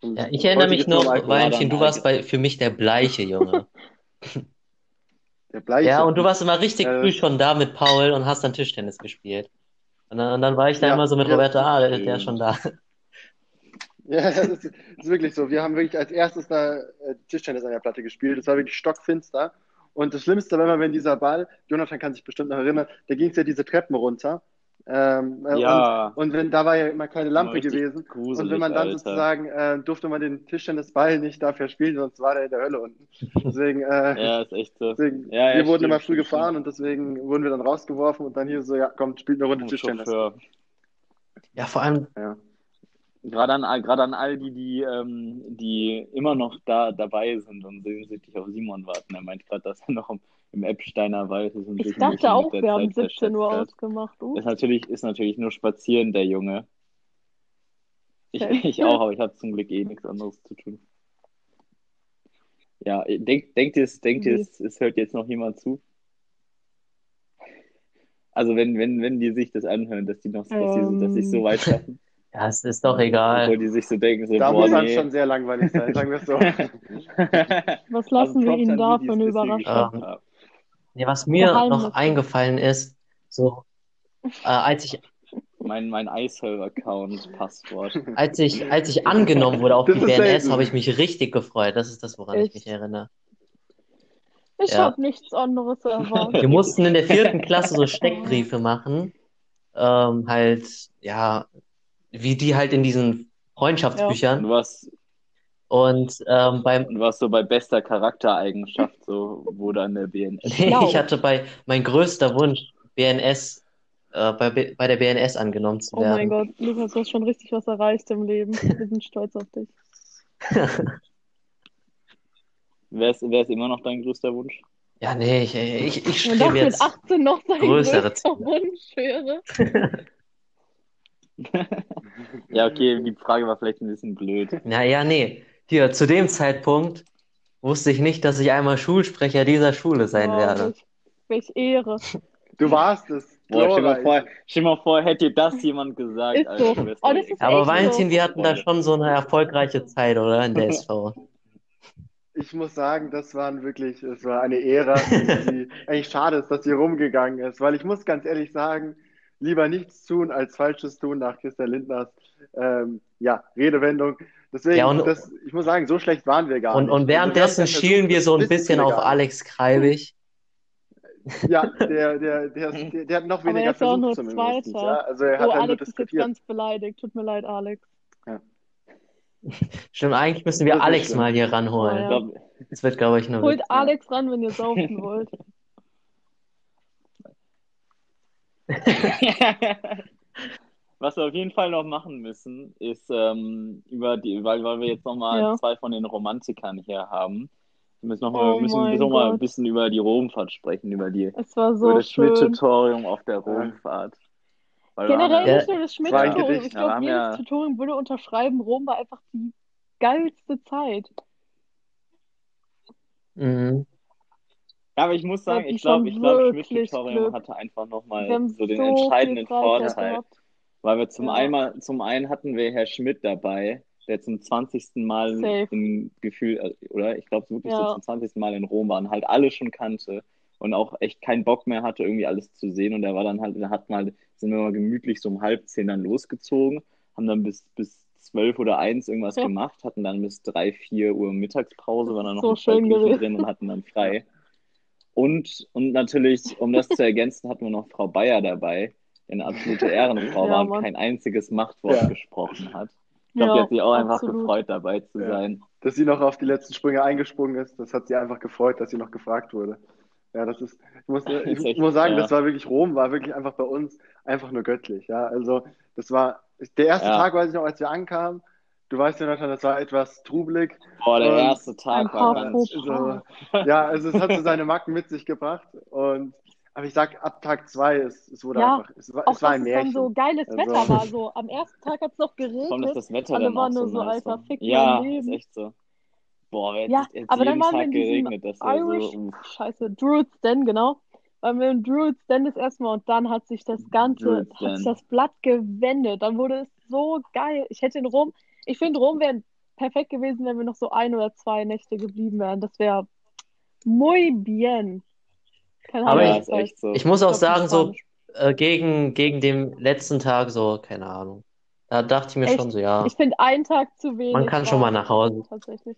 Und Ja, ich erinnere mich noch. Valentin, du warst bei, für mich der bleiche Junge. Der Bleiche. Ja, und du warst immer richtig Äh, früh schon da mit Paul und hast dann Tischtennis gespielt. Und dann, und dann war ich da Ja, immer so mit ja. Roberta, ah, der, der ist schon da. Ja, das ist, das ist wirklich so. Wir haben wirklich als erstes da äh, Tischtennis an der Platte gespielt. Es war wirklich stockfinster. Und das Schlimmste war immer, wenn dieser Ball, Jonathan kann sich bestimmt noch erinnern, da ging es ja diese Treppen runter. Ähm, äh, Ja. und, und wenn da war ja immer keine Lampe gewesen. gruselig, und wenn man dann Alter. sozusagen äh, durfte man den Tischtennisball nicht dafür spielen, sonst war der in der Hölle unten. Deswegen, äh, Ja, ist echt so. deswegen Ja, ja, wir wurden stimmt, immer früh stimmt, gefahren und deswegen wurden wir dann rausgeworfen und dann hier so, ja, komm, spielt eine Runde Tischtennis. Chauffeur. Ja, vor allem, Ja. Gerade an, all- gerade an all die, die, ähm, die immer noch da dabei sind und sehnsüchtig auf Simon warten. Er meint gerade, dass er noch im, im Epsteiner Wald ist und Ich dachte auch, wir haben Zeit 17 Uhr ausgemacht. Du? Ist natürlich, ist natürlich nur spazieren, der Junge. Ich, Okay. ich auch, aber ich habe zum Glück eh nichts anderes zu tun. Ja, denk, denkt ihr, es, denkt ihr es, es hört jetzt noch jemand zu? Also wenn, wenn, wenn die sich das anhören, dass die noch, dass die, dass sie es so Ähm. weit schaffen, ja, es ist doch obwohl egal. die sich so denken, so, Da boah, muss man nee. schon sehr langweilig sein, sagen wir es so. Was lassen wir Props ihn an da für eine Überraschung? Ähm. Nee, was mir Geheimnis. noch eingefallen ist, so, äh, als ich, Mein, mein iServer-Account-Passwort. als ich, als ich angenommen wurde auf Das die BNS, habe ich mich richtig gefreut. Das ist das, woran ich Echt? mich erinnere. Ich Ja. habe nichts anderes erwartet. Wir mussten in der vierten Klasse so Steckbriefe machen. Ähm, halt, ja, wie die halt in diesen Und Freundschaftsbüchern. du warst, Und ähm, beim, und warst so bei bester Charaktereigenschaft, so wurde an der BNS. nee, Schlau. ich hatte bei, mein größter Wunsch, BNS, äh, bei, B- bei der BNS angenommen zu Oh mein werden. Gott, Lukas, du hast schon richtig was erreicht im Leben. Wir sind stolz auf dich. Wer ist, wer ist immer noch dein größter Wunsch? Ja, nee, ich, ich, ich das strebe mit jetzt. 18 noch sein größere größter Ziele. Wunsch wäre. Ja, okay, die Frage war vielleicht ein bisschen blöd. Naja, nee. Hier, zu dem Zeitpunkt wusste ich nicht, dass ich einmal Schulsprecher dieser Schule sein Wow, werde. welch, Ehre. Du warst es. Boah, stell dir mal vor, stell dir mal vor, hätte dir das jemand gesagt, Ist Alter, so. Oh, das ist Aber Valentin, so. wir hatten da schon so eine erfolgreiche Zeit, oder? In der SV. Ich muss sagen, das waren wirklich, es war eine Ära, die eigentlich schade ist, dass sie rumgegangen ist, weil ich muss ganz ehrlich sagen, lieber nichts tun als Falsches tun nach Christian Lindners ähm, ja, Redewendung. Deswegen, Ja, und- das, ich muss sagen, so schlecht waren wir gar Und, nicht. und Also währenddessen ja versucht, schielen wir so ein bisschen auf. Alex Kreibig. Ja, der, der, der, der, der hat noch Aber er weniger ist ja auch versucht nur zumindest. Zweiter. Ja, also er hat Oh, ja nur Alex ist jetzt ganz beleidigt. Tut mir leid, Alex. Stimmt, eigentlich müssen wir Alex mal hier ranholen. Ja. glaub, Das wird, glaube ich, nur Holt. Alex ran, wenn ihr saufen wollt. Was wir auf jeden Fall noch machen müssen, ist ähm, über die, weil, weil wir jetzt nochmal Ja. zwei von den Romantikern hier haben. Wir müssen noch Oh müssen noch mal ein bisschen über die Romfahrt sprechen, über die Es war über so das. Schmidt-Tutorium auf der Romfahrt. Weil Generell ja, nicht nur das Schmidt-Tutorium. Ich glaube, haben jedes ja- Tutorium würde unterschreiben, Rom war einfach die geilste Zeit. Mhm. Ja, aber ich muss sagen, ich glaube, ich glaube, Schmidt-Tutorium Glück. hatte einfach nochmal so den so entscheidenden Vorteil. gehabt. Weil wir zum Ja. einmal, zum einen hatten wir Herr Schmidt dabei, der zum 20. Mal Safe. im Gefühl, äh, oder ich glaube wirklich so Ja. zum 20. Mal in Rom war und halt alle schon kannte und auch echt keinen Bock mehr hatte, irgendwie alles zu sehen. Und er war dann halt, er hat mal, sind wir mal gemütlich so um halb zehn dann losgezogen, haben dann bis, bis zwölf oder eins irgendwas Ja. gemacht, hatten dann bis drei, vier Uhr Mittagspause, waren dann noch So ein drin und hatten dann frei. Und, und natürlich, um das zu ergänzen, hatten wir noch Frau Bayer dabei, die eine absolute Ehrenfrau Ja, war und kein einziges Machtwort Ja. gesprochen hat. Ich glaube, die Ja, hat sich auch einfach absolut. gefreut, dabei zu Ja. sein. Dass sie noch auf die letzten Sprünge eingesprungen ist, das hat sie einfach gefreut, dass sie noch gefragt wurde. Ja, das ist, ich muss, ich ist echt, muss sagen, ja. das war wirklich, Rom war wirklich einfach bei uns einfach nur göttlich. Ja, also das war der erste Ja. Tag, weiß ich noch, als wir ankamen. Du weißt ja, Nathan, das war etwas trubelig. Boah, der Und erste Tag ein war paar ganz Faux Also, ja, also es hat so seine Macken mit sich gebracht. Und aber ich sag, ab Tag zwei, es, es wurde Ja, einfach, es war, Auch es war ein es dann Märchen. so geiles Also- Wetter war. So am ersten Tag hat es noch geregnet. das Wetter Alle dann waren nur so so, nice Alter, fick Ja, mein ist Leben. echt so. Boah, jetzt, Ja, jetzt aber dann waren wir Tag in diesem geregnet, das Irish, so, scheiße, Druid's Den, genau. Waren wir in Druid's Den das erste Mal und dann hat sich das Ganze, hat sich das Blatt gewendet. Dann wurde es so geil. Ich hätte in Rom, ich finde, Rom wäre perfekt gewesen, wenn wir noch so ein oder zwei Nächte geblieben wären. Das wäre muy bien. Keine Aber Ahnung, ich- das heißt. so. Ich muss auch Ich glaub, sagen, so äh, gegen, gegen den letzten Tag, so, keine Ahnung. Da dachte ich mir Echt? schon so, ja, Ich finde, ein Tag zu wenig man kann schon mal nach Hause. tatsächlich.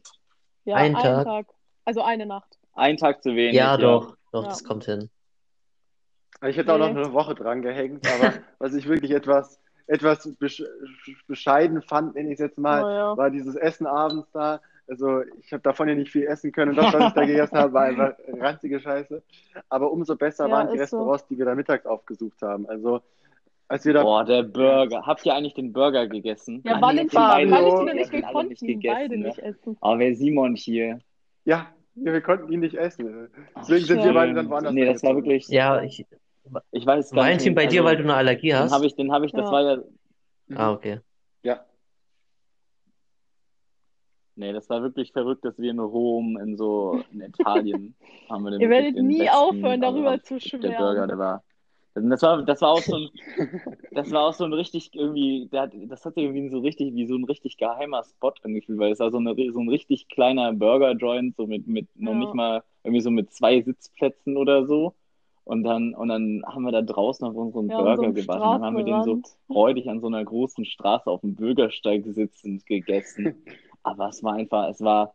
Ja, Ein ein Tag? Tag. Also eine Nacht. Ein Tag zu wenig, Ja, ja. doch, doch, Ja. das kommt hin. Ich hätte auch noch eine Woche dran gehängt, aber was ich wirklich etwas, etwas besch bescheiden fand, nenne ich es jetzt mal, Oh ja. war dieses Essen abends da. Also ich habe davon ja nicht viel essen können und das, was ich da gegessen habe, war einfach ranzige Scheiße. Aber umso besser Ja, waren die ist so. Restaurants, die wir da mittags aufgesucht haben. Also als wir da Boah, der Burger. Habt ihr eigentlich den Burger gegessen? Ja, nee, Valentin, und ich, wir alle nicht konnten gegessen, beide ne? nicht essen. Aber wer Simon hier? ja, wir konnten ihn nicht essen. Ach, Deswegen sind wir beide dann woanders Nee, das war wirklich. Ja, ich, Ich weiß gar Valentin, nicht. bei dir, also, weil du eine Allergie Den hast? habe ich, den habe ich, das Ja. war ja. Mhm. Ah, okay. Ja, Nee, das war wirklich verrückt, dass wir in Rom, in so, in Italien, haben wir den Ihr werdet den nie besten, aufhören, darüber also, zu Der Burger, schwärmen. der war. Das war, das war auch so ein, das war auch so ein richtig irgendwie, der hat, das hat sich irgendwie so richtig, wie so ein richtig geheimer Spot angefühlt, weil es war so, eine, so ein richtig kleiner Burger-Joint, so mit, mit noch Ja. nicht mal, irgendwie so mit zwei Sitzplätzen oder so. Und dann, und dann haben wir da draußen auf unseren Ja, so Burger einem gewartet. Dann haben wir den so freudig an so einer großen Straße auf dem Bürgersteig sitzend gegessen. Aber es war einfach, es war.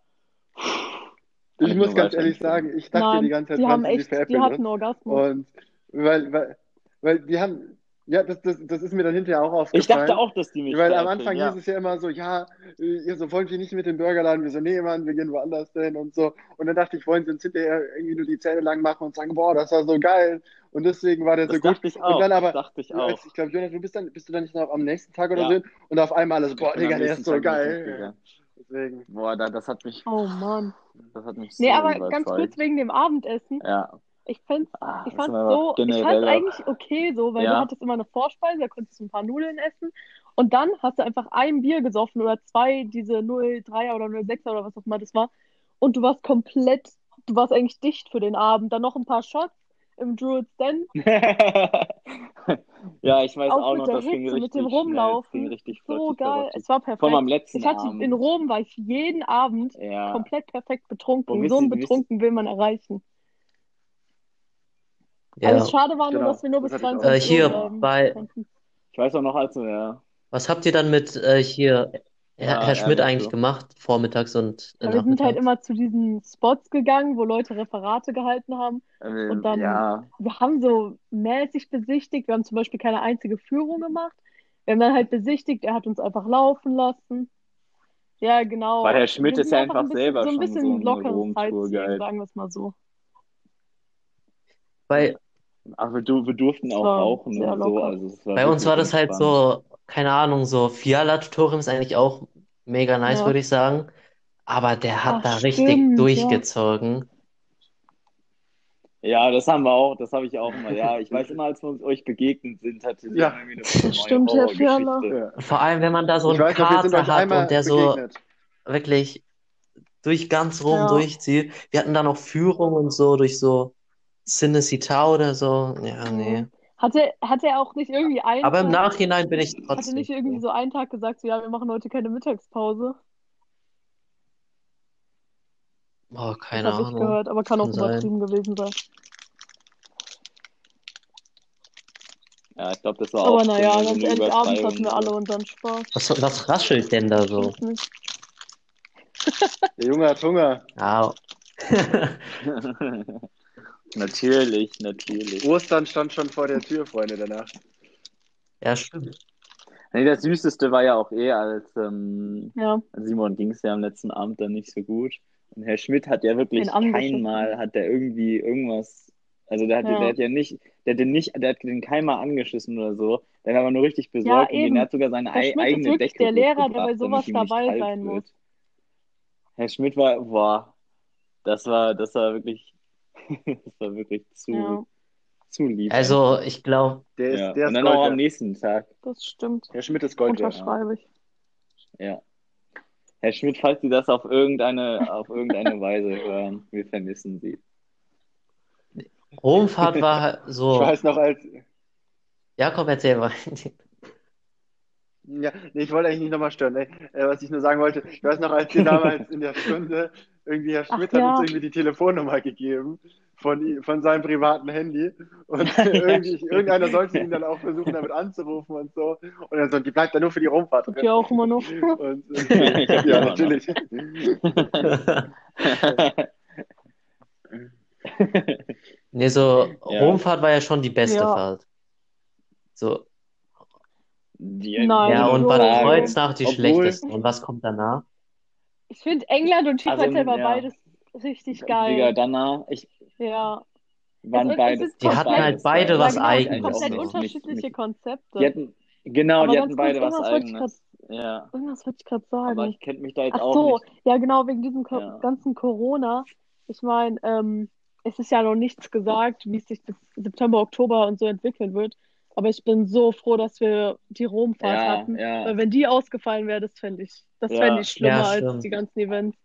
Ich nur muss ganz ehrlich sagen, ich dachte Nein, die ganze Zeit, die haben echt, die veräppeln hatten. Orgasmus. Und weil, weil, weil die haben, ja, das, das, das ist mir dann hinterher auch Ich aufgefallen. dachte auch, dass die mich Weil am Anfang ja. hieß es ja immer so, ja, ihr so wollt ihr nicht mit dem Burgerladen, wir so, nee, Mann, wir gehen woanders hin und so. Und dann dachte ich, wollen sie uns hinterher irgendwie nur die Zähne lang machen und sagen, boah, das war so geil. Und deswegen war der Das so gut. dachte ich auch. Und dann aber, dachte ich auch. ich glaube, Jonas, du bist dann, bist du dann nicht noch am nächsten Tag oder Ja. so und auf einmal alles, boah, Ich Digga, der ist so Tag geil. Deswegen. Boah, da, das hat mich, Oh Mann. das hat mich so Nee, aber überzeugt. ganz kurz wegen dem Abendessen. Ja. Ich find's, Ah, ich war so, ich fand's eigentlich okay so, weil Ja. du hattest immer eine Vorspeise, da konntest du ein paar Nudeln essen und dann hast du einfach ein Bier gesoffen oder zwei, diese 03er oder 06er oder was auch immer das war und du warst komplett, du warst eigentlich dicht für den Abend. Dann noch ein paar Shots im Druid's Den. ja, ich weiß Auch auch mit noch, das ging Hitze, mit richtig dem schnell. Das Rumlaufen. ging richtig So geil, es war Vor allem am perfekt. letzten Ich hatte, Abend. in Rom war ich jeden Abend Ja. komplett perfekt betrunken. wisst So ihr- ein wisst- Betrunken will man erreichen. Ja. Alles schade war nur, Genau, dass wir nur bis das hatte ich auch. 22 Äh, hier Uhr bleiben bei- konnten. Ich weiß auch noch, als wir, ja. Was habt ihr dann mit äh, hier Herr, Ja, Herr Schmidt eigentlich so. gemacht, vormittags und äh, Ja, wir sind halt immer zu diesen Spots gegangen, wo Leute Referate gehalten haben. Äh, Und dann- ja, Wir haben so mäßig besichtigt. Wir haben zum Beispiel keine einzige Führung gemacht. Wir haben dann halt besichtigt. Er hat uns einfach laufen lassen. Ja, genau. Weil Herr Schmidt ist ja einfach einfach ein bisschen, selber so ein schon bisschen so ein lockeres. Sightseeing, sagen wir es mal so. Bei, aber du, wir durften auch rauchen und so. Also bei uns war das halt so, keine Ahnung, so Fiala-Tutorium ist eigentlich auch mega nice, Ja. würde ich sagen. Aber der hat Ach, da richtig stimmt, ja. durchgezogen. Ja, das haben wir auch, das habe ich auch immer. Ja, ich weiß immer, als wir uns euch begegnet sind, hatte sie Ja. wieder eine neue Stimmt, Herr. Ja. Und vor allem, wenn man da so einen weiß wir Kater hat und der so begegnet. wirklich durch ganz Rom Ja. durchzieht. Wir hatten da noch Führung und so durch so Cinecittà oder so. Ja, nee. Hat er, hat er auch nicht irgendwie einen Aber im Tag, Nachhinein bin ich hat er trotzdem nicht irgendwie so einen Tag gesagt, so, ja, wir machen heute keine Mittagspause? Oh, Das keine habe ich Ahnung. gehört, aber kann auch Kann sein. übertrieben gewesen sein. Ja, ich glaube, das war Aber auch so naja, so ganz ehrlich, abends hatten wir alle unseren Spaß. Was, was raschelt denn da so? Ich. Der Junge hat Hunger. Ja. natürlich, natürlich. Ostern stand schon vor der Tür, Freunde der Nacht. Ja, stimmt. Nee, das Süßeste war ja auch eh, als ähm, Ja, Simon ging es ja am letzten Abend dann nicht so gut. Und Herr Schmidt hat ja wirklich Den angeschissen. kein Mal, hat der irgendwie irgendwas, also der hat, Ja. der hat ja nicht, der hat den nicht, der hat den kein Mal angeschissen oder so. Der war aber nur richtig besorgt und eben. der hat sogar seine Herr Schmidt ist eigene wirklich Decke der Lehrer, der mitgebracht, bei sowas dabei sein wird. muss. Herr Schmidt war, boah, das war, das war wirklich, das war wirklich zu, Ja, zu lieb. Also, ich glaube, Der ist, ja. der Und ist dann auch Gold am nächsten Tag, das stimmt. Herr Schmidt ist Gold. Unterschreibe ich. ja. Herr Schmidt, falls Sie das auf irgendeine, auf irgendeine Weise hören, wir vermissen Sie. Romfahrt war halt Ich so. weiß noch, als, Jakob, erzähl mal. Ja, nee, ich wollte eigentlich nicht nochmal stören. Ey. Äh, was ich nur sagen wollte, ich weiß noch, als wir damals in der Stunde, irgendwie Herr Ach Schmidt ja. hat uns irgendwie die Telefonnummer gegeben von, von seinem privaten Handy und irgendwie, irgendeiner sollte ihn dann auch versuchen, damit anzurufen und so. Und dann so, die bleibt dann nur für die Rumfahrt Habt drin. ihr auch immer noch. Und, äh, ja, noch. natürlich. Nee, so Ja. Romfahrt war ja schon die beste Ja. Fahrt. So, Die- Nein, ja, und Bad. Kreuznach die Obwohl- schlechtesten. Und was kommt danach? Ich finde England und Also, Schiffhotel war ja. beides richtig Digga, geil. danach, ich, Ja. waren ist Die hatten halt beide was ja, genau, Eigenes. Komplett so. unterschiedliche Nicht- Konzepte. Die hatten, genau, Aber die hatten beide was eigenes. Ja, Irgendwas wollte ich gerade aber sagen. ich kenne mich da jetzt Ach auch so, nicht. ja genau, wegen diesem Co Ja. ganzen Corona. Ich meine, ähm, es ist ja noch nichts gesagt, wie es sich bis September, Oktober und so entwickeln wird. Aber ich bin so froh, dass wir die Romfahrt Ja, hatten. ja. Weil wenn die ausgefallen wäre, das fände ich, das Ja. fände ich schlimmer Ja, als die ganzen Events.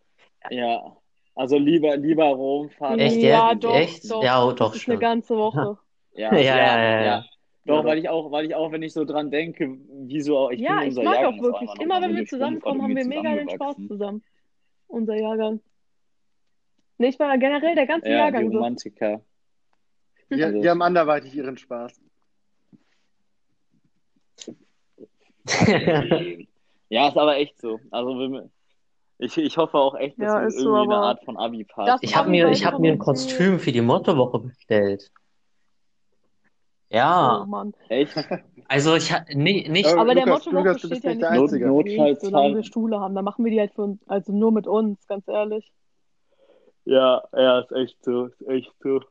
Ja, also lieber, lieber Romfahrt. Echt, ja, jetzt? doch, Echt? doch. Ja, Das doch, ist eine ganze Woche. Ja, Ja, ja, ja, ja, ja. ja. Doch, Ja, weil ich auch, weil ich auch, wenn ich so dran denke, wieso ich Ja, ich mag Jahrgang auch wirklich. Immer wenn wir zusammenkommen, haben wir mega den Spaß zusammen. Unser Jahrgang. Nee, ich meine generell der ganze Ja, die Jahrgang so. Romantiker. Die, Also- die haben anderweitig ihren Spaß. Ja, ist aber echt so. Also wir- ich, ich hoffe auch echt, dass Ja, wir ist so, irgendwie eine Art von Abi-Party das Ich habe Abi mir, ich hab mir ein Kostüm für die Mottowoche bestellt. Ja, Oh Mann. Echt? also ich ha- nee, nicht, Aber Aber der Lukas, Mottowoche Lukas, du steht ja nicht der Einzige. Not- Pflicht, solange wir Schule haben. Da machen wir die halt für uns, also nur mit uns, ganz ehrlich. Ja, ja, ist echt so, ist echt so.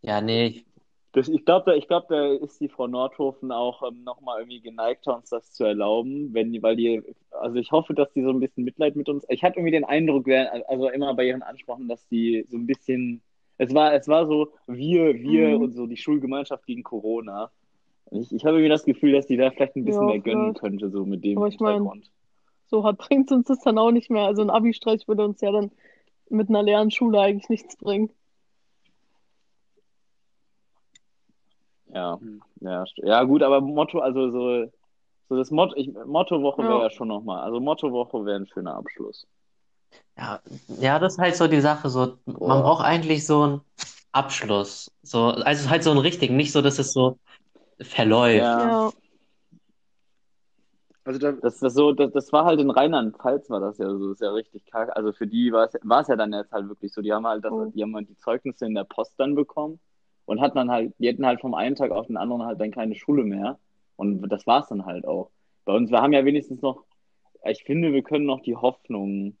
ja, nee, ich- Das, ich glaube, da, ich glaub, da ist die Frau Nordhofen auch ähm, nochmal irgendwie geneigter, uns das zu erlauben, wenn die, weil die, also ich hoffe, dass die so ein bisschen Mitleid mit uns, ich hatte irgendwie den Eindruck, also immer bei ihren Ansprachen, dass die so ein bisschen, es war, es war so, wir, wir Mhm. und so die Schulgemeinschaft gegen Corona. Ich, ich habe irgendwie das Gefühl, dass die da vielleicht ein bisschen Ja, mehr gönnen könnte, so mit dem Aber ich mein. So hart bringt uns das dann auch nicht mehr. Also ein Abi-Streich würde uns ja dann mit einer leeren Schule eigentlich nichts bringen. Ja, Hm. ja, ja, gut, aber Motto, also so, so das Motto, ich, Mottowoche wäre Ja. ja schon nochmal, also Mottowoche wäre ein schöner Abschluss. ja, ja, das ist halt so die Sache, so, man braucht eigentlich so einen Abschluss, so, also halt so einen richtigen, nicht so, dass es so verläuft. Ja. Ja, Also da, Das, das, so, das, das war halt in Rheinland-Pfalz war das ja so, ist ja richtig kacke. Also für die war es, war es ja dann jetzt halt wirklich so, die haben halt das, Oh. die haben halt die Zeugnisse in der Post dann bekommen und hatten dann halt, die hätten halt vom einen Tag auf den anderen halt dann keine Schule mehr. Und das war's dann halt auch. Bei uns, wir haben ja wenigstens noch, ich finde, wir können noch die Hoffnung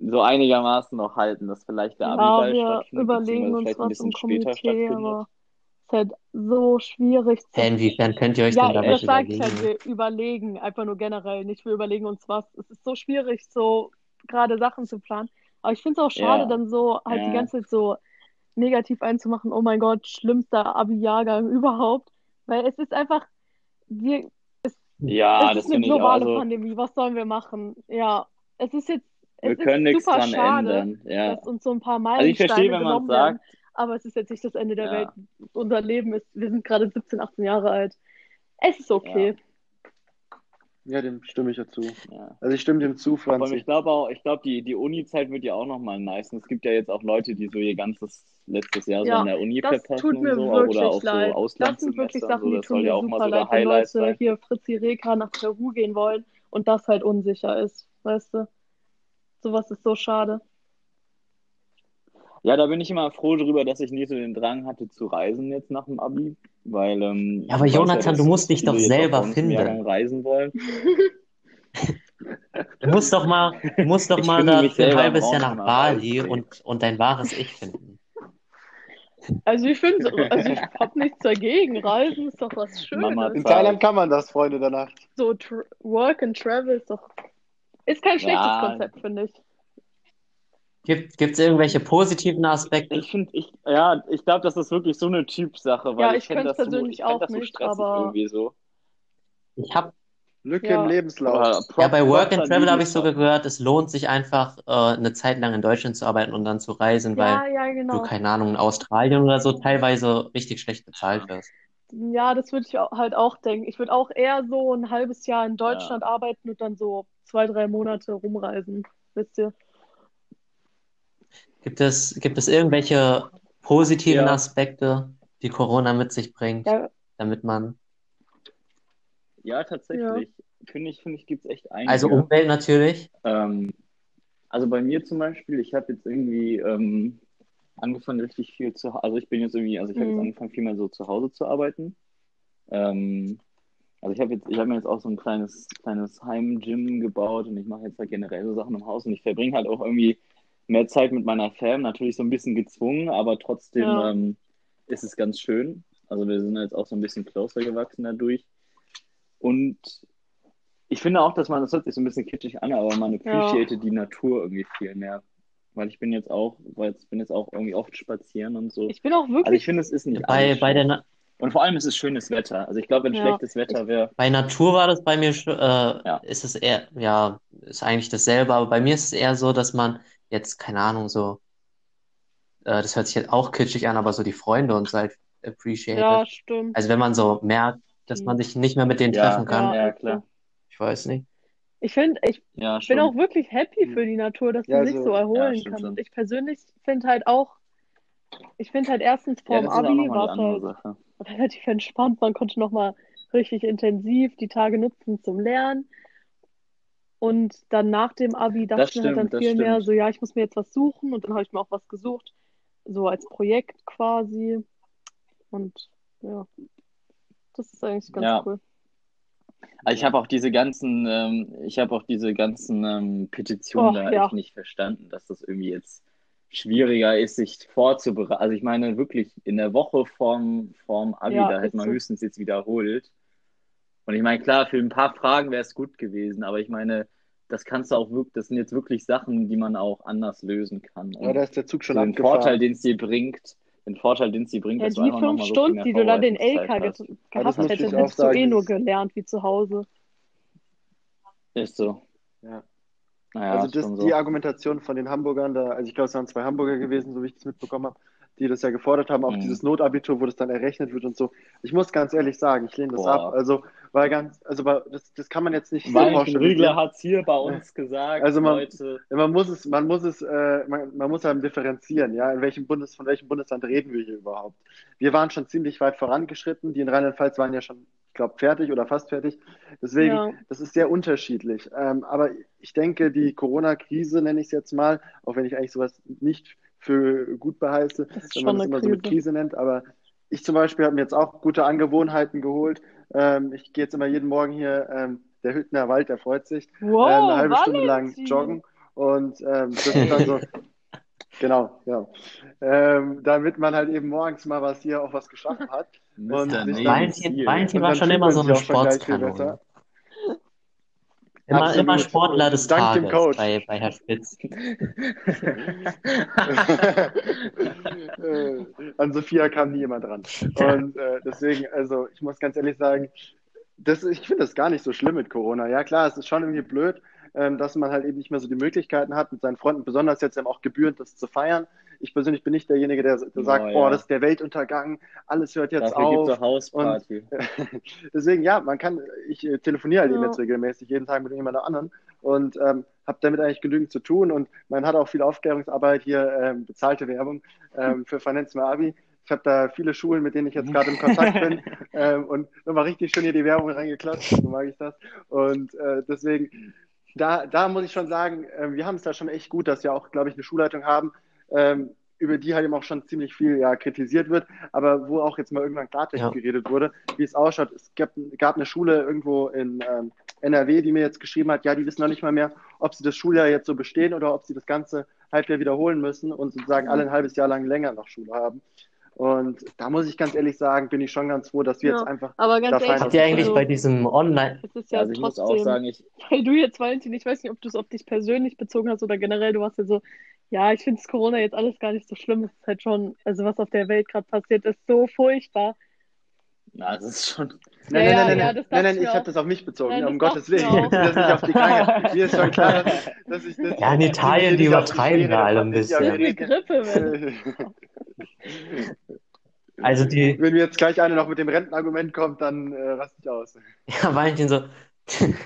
so einigermaßen noch halten, dass vielleicht der ja Abiball wir stattfindet, überlegen uns vielleicht ein was bisschen im später Komitee, stattfindet. aber es ist halt so schwierig zu. Inwiefern könnt ihr euch Ja, denn da was das sage ich halt, überlegen? wir überlegen, einfach nur generell, nicht wir überlegen uns was. Es ist so schwierig, so gerade Sachen zu planen. Aber ich finde es auch schade, Ja. dann so halt die Ja. ganze Zeit so negativ einzumachen, oh mein Gott, schlimmster Abi-Jahrgang überhaupt. Weil es ist einfach, wir, Ja, es ist eine globale Also, Pandemie, was sollen wir machen? Ja, es ist jetzt, wir es können ist nichts super dran schade, ändern. Ja. dass uns so ein paar Also ich verstehe, Meilensteine wenn man genommen werden, sagt, aber es ist jetzt nicht das Ende der Ja. Welt. Unser Leben ist, wir sind gerade 17, 18 Jahre alt. Es ist okay. Ja, dem stimme ich ja zu. ja. Also ich stimme dem zu, allem, Franzi. ich glaube auch, ich glaube, die, die Uni-Zeit wird ja auch nochmal nice. Und es gibt ja jetzt auch Leute, die so ihr ganzes letztes Jahr so Ja, an der Uni Das verpassen tut mir und so, auch, wirklich oder auch so leid. Das sind wirklich Sachen, so. die Das tun soll ja mir auch mal super so der leid, wenn Leute sein. hier Fritzi Reka nach Peru gehen wollen und das halt unsicher ist, weißt du? Sowas ist so schade. Ja, da bin ich immer froh drüber, dass ich nie so den Drang hatte zu reisen jetzt nach dem Abi, weil ähm, Ja, aber Jonathan, dass du musst dich doch selber finden. Jahrgang reisen wollen. Du musst doch mal, du musst doch Ich mal da für ein halbes Jahr nach Bali und, und dein wahres Ich finden. Also ich finde, also ich habe nichts dagegen. Reisen ist doch was Mama Schönes. In Zeit. Thailand kann man das, Freunde der Nacht. So Work and Travel ist doch ist kein schlechtes Ja. Konzept, finde ich. Gibt, gibt's irgendwelche positiven Aspekte? Ich finde, ich, ja, ich glaube, das ist wirklich so eine Typsache, weil Ja, ich ich könnte das so, persönlich ich fänd auch das so nicht, stressig aber- irgendwie so. Ich habe Lücke Ja. im Lebenslauf. Ja bei Work and an Travel habe ich sogar gehört, es lohnt sich einfach äh, eine Zeit lang in Deutschland zu arbeiten und dann zu reisen, weil Ja, ja, du, genau. keine Ahnung, in Australien oder so teilweise richtig schlecht bezahlt wirst. Ja, das würde ich halt auch denken. Ich würde auch eher so ein halbes Jahr in Deutschland arbeiten und dann so zwei, drei Monate rumreisen, wisst ihr? Gibt es, gibt es irgendwelche positiven Ja. Aspekte, die Corona mit sich bringt, Ja, damit man, Ja, tatsächlich. Finde ich, finde ich, gibt es echt einige. also Umwelt natürlich, Ähm, also bei mir zum Beispiel, ich habe jetzt irgendwie ähm, angefangen, richtig viel zu, also ich bin jetzt irgendwie, also ich habe jetzt Mhm. angefangen, viel mehr so zu Hause zu arbeiten. Ähm, also ich habe jetzt, ich habe mir jetzt auch so ein kleines, kleines Heim-Gym gebaut und ich mache jetzt halt generell so Sachen im Haus und ich verbringe halt auch irgendwie mehr Zeit mit meiner Fam, natürlich so ein bisschen gezwungen, aber trotzdem Ja. ähm, ist es ganz schön. Also wir sind jetzt auch so ein bisschen closer gewachsen dadurch. Und ich finde auch, dass man, das hört sich so ein bisschen kitschig an, aber man appreciated die Natur irgendwie viel mehr. Weil ich bin jetzt auch, weil ich bin jetzt auch irgendwie oft spazieren und so. ich bin auch Also ich wirklich, finde, es ist nicht bei, bei der. Na- Und vor allem ist es schönes Wetter. Also ich glaube, wenn Ja. schlechtes Wetter wäre, bei Natur war das bei mir, äh, Ja. ist es eher, ja, ist eigentlich dasselbe, aber bei mir ist es eher so, dass man jetzt, keine Ahnung, so, äh, das hört sich jetzt auch kitschig an, aber so die Freunde und so halt appreciated. ja, stimmt. Also wenn man so merkt, dass man sich nicht mehr mit denen Ja, treffen kann, ja, Ja, klar. ich weiß nicht. Ich finde, ich Ja, bin auch wirklich happy für die Natur, dass Ja, sie sich also- so erholen ja, stimmt kann. Und ich persönlich finde halt auch, ich finde halt erstens Ja, vorm auch Abi war halt relativ entspannt. Man konnte nochmal richtig intensiv die Tage nutzen zum Lernen. Und dann nach dem Abi dachte Das ich mir halt dann viel mehr so, ja, ich muss mir jetzt was suchen. Und dann habe ich mir auch was gesucht, so als Projekt quasi. Und ja, das ist eigentlich ganz Ja. cool. Also ich habe auch diese ganzen, ähm, ich habe auch diese ganzen ähm, Petitionen Och, da ja. echt nicht verstanden, dass das irgendwie jetzt schwieriger ist, sich vorzubereiten. Also ich meine wirklich in der Woche vorm, vorm Abi, Ja, da hätte man so. höchstens jetzt wiederholt. Und ich meine, klar, für ein paar Fragen wäre es gut gewesen, aber ich meine, das kannst du auch wirklich, das sind jetzt wirklich Sachen, die man auch anders lösen kann. Ja, Und da ist der Zug schon so den abgefahren. Vorteil, den es dir bringt, den Vorteil, den es dir bringt, Ja, dass du die einfach fünf so Stunden, mehr die du da den LK hast. Ja, gehabt ich hättest, auch hättest du eh nur gelernt wie zu Hause. Ist so. Ja. Naja, Also das, so. die Argumentation von den Hamburgern, da, also ich glaube, es waren zwei Hamburger gewesen, so wie ich das mitbekommen habe, die das ja gefordert haben, auch Mhm. dieses Notabitur, wo das dann errechnet wird und so. Ich muss ganz ehrlich sagen, ich lehne das Boah. ab. Also, weil ganz, also weil das, das kann man jetzt nicht so Valentin pauschalisieren. Rügler hat es hier bei uns gesagt, Also man- Leute. Man muss es, man muss es, äh, man, man muss halt differenzieren, ja, in welchem Bundes, von welchem Bundesland reden wir hier überhaupt? Wir waren schon ziemlich weit vorangeschritten, die in Rheinland-Pfalz waren ja schon, ich glaube, fertig oder fast fertig. Deswegen, Ja. das ist sehr unterschiedlich. Ähm, aber ich denke, die Corona-Krise nenne ich es jetzt mal, auch wenn ich eigentlich sowas nicht für gut beheiße, wenn man das immer so mit Krise. Krise nennt, aber ich zum Beispiel habe mir jetzt auch gute Angewohnheiten geholt. Ähm, ich gehe jetzt immer jeden Morgen hier, ähm, der Hüttner Wald, der freut sich, Wow, ähm, eine halbe Stunde lang joggen und ähm, das ist dann so, genau, genau. Ähm, damit man halt eben morgens mal was hier auch was geschaffen hat. Und Valentin. Valentin Und war schon immer so eine Sportskanone. Immer, Absolut. immer Sportler des Dank dem Tages Coach. bei, bei Herr Spitz. äh, an Sophia kam nie jemand ran. Und äh, deswegen, also ich muss ganz ehrlich sagen, das, ich finde das gar nicht so schlimm mit Corona. Ja klar, es ist schon irgendwie blöd, dass man halt eben nicht mehr so die Möglichkeiten hat, mit seinen Freunden, besonders jetzt eben auch gebührend das zu feiern. Ich persönlich bin nicht derjenige, der, der sagt, Oh, boah, ja. das ist der Weltuntergang, alles hört jetzt Dafür auf. auch Hausparty. Deswegen, ja, man kann, ich äh, telefoniere halt eben Ja. jetzt regelmäßig jeden Tag mit jemand anderen und ähm, habe damit eigentlich genügend zu tun und man hat auch viel Aufklärungsarbeit hier, ähm, bezahlte Werbung ähm, für mein Abi. Ich habe da viele Schulen, mit denen ich jetzt gerade im Kontakt bin ähm, und nochmal richtig schön hier die Werbung reingeklatscht, so mag ich das. Und äh, deswegen, da, da muss ich schon sagen, äh, wir haben es da schon echt gut, dass wir auch, glaube ich, eine Schulleitung haben, ähm, über die halt eben auch schon ziemlich viel ja, kritisiert wird, aber wo auch jetzt mal irgendwann Klartext Ja. geredet wurde, wie es ausschaut. Es gab, gab eine Schule irgendwo in ähm, NRW, die mir jetzt geschrieben hat, ja, die wissen noch nicht mal mehr, ob sie das Schuljahr jetzt so bestehen oder ob sie das ganze Halbjahr wiederholen müssen und sozusagen alle ein halbes Jahr lang länger noch Schule haben. Und da muss ich ganz ehrlich sagen, bin ich schon ganz froh, dass wir Ja. jetzt einfach Aber ganz ehrlich, Habt ihr eigentlich also, bei diesem Online, es ist ja Also ich muss trotzdem, auch sagen, ich, weil du jetzt, Valentin, ich weiß nicht, ob du es auf dich persönlich bezogen hast oder generell, du warst ja so, ja, ich finde Corona jetzt alles gar nicht so schlimm. Es ist halt schon, also was auf der Welt gerade passiert, ist so furchtbar. Na, das ist schon. Nein, Ja, nein, nein, ja, nein, nein, nein, ich ich habe das auf mich bezogen, Nein, um Gottes ich Willen. mir auch. Das nicht auf die Krankheit. Mir ist schon klar, dass, ich das. Ja, in Italien, die übertreiben da alle ein bisschen. Eine Grippe, also die, Wenn mir jetzt gleich einer noch mit dem Rentenargument kommt, dann äh, raste ich aus. ja, Valentin so,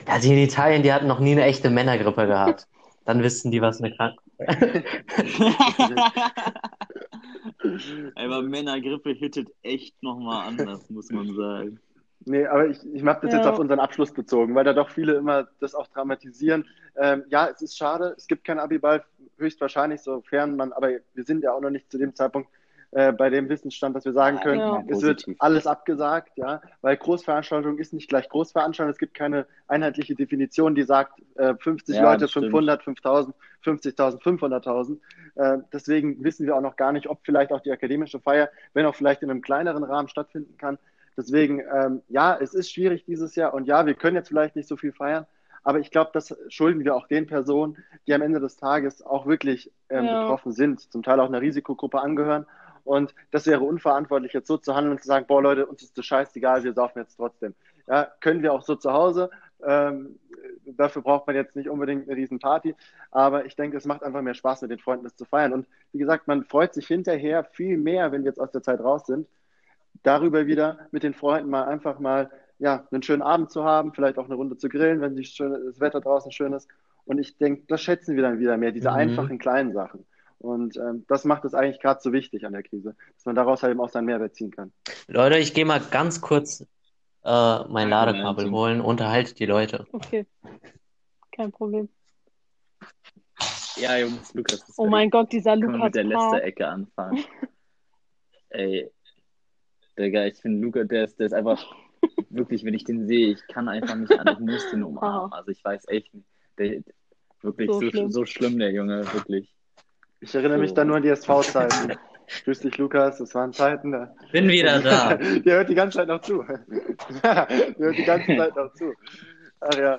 ja, die in Italien, die hatten noch nie eine echte Männergrippe gehabt. Dann wissen die, was eine Krankheit Aber Männergrippe hittet echt nochmal anders, muss man sagen. Nee, aber ich, ich habe das jetzt Ja. auf unseren Abschluss bezogen, weil da doch viele immer das auch dramatisieren. Ähm, ja, es ist schade, es gibt keinen Abiball, höchstwahrscheinlich, sofern man, aber wir sind ja auch noch nicht zu dem Zeitpunkt äh, bei dem Wissensstand, dass wir sagen Ja, können, ja. es wird alles abgesagt, ja, weil Großveranstaltung ist nicht gleich Großveranstaltung, es gibt keine einheitliche Definition, die sagt, äh, 50 Ja, Leute, das stimmt. 500, 5000, 50.000, 500.000. Äh, deswegen wissen wir auch noch gar nicht, ob vielleicht auch die akademische Feier, wenn auch vielleicht in einem kleineren Rahmen stattfinden kann. Deswegen, ähm, ja, es ist schwierig dieses Jahr und ja, wir können jetzt vielleicht nicht so viel feiern, aber ich glaube, das schulden wir auch den Personen, die am Ende des Tages auch wirklich ähm, Ja. betroffen sind, zum Teil auch einer Risikogruppe angehören. Und das wäre unverantwortlich, jetzt so zu handeln und zu sagen, boah Leute, uns ist das scheißegal, wir saufen jetzt trotzdem. Ja, können wir auch so zu Hause. Ähm, dafür braucht man jetzt nicht unbedingt eine Riesenparty. Aber ich denke, es macht einfach mehr Spaß, mit den Freunden das zu feiern. Und wie gesagt, man freut sich hinterher viel mehr, wenn wir jetzt aus der Zeit raus sind, darüber wieder mit den Freunden mal einfach mal ja, einen schönen Abend zu haben, vielleicht auch eine Runde zu grillen, wenn das Wetter draußen schön ist. Und ich denke, das schätzen wir dann wieder mehr, diese Mhm. einfachen kleinen Sachen. Und ähm, das macht es eigentlich gerade so wichtig an der Krise, dass man daraus halt eben auch seinen Mehrwert ziehen kann. Leute, ich gehe mal ganz kurz äh, mein Ladekabel holen, unterhaltet die Leute. Okay. Kein Problem. Ja, Jungs, Lukas. das Oh mein Gott, dieser Lukas mit der Park. Lester-Ecke anfangen? Ey, Digga, ich finde Lukas, der ist, der ist einfach, wirklich, wenn ich den sehe, ich kann einfach nicht an, ich muss den umarmen. Aha. Also ich weiß echt nicht. Der, wirklich So so, schlimm. so schlimm, der Junge, wirklich. Ich erinnere mich dann nur an die SV-Zeiten. Grüß dich, Lukas, das waren Zeiten. Da. Bin wieder da. Der hört die ganze Zeit noch zu. Der hört die ganze Zeit noch zu. Ach ja.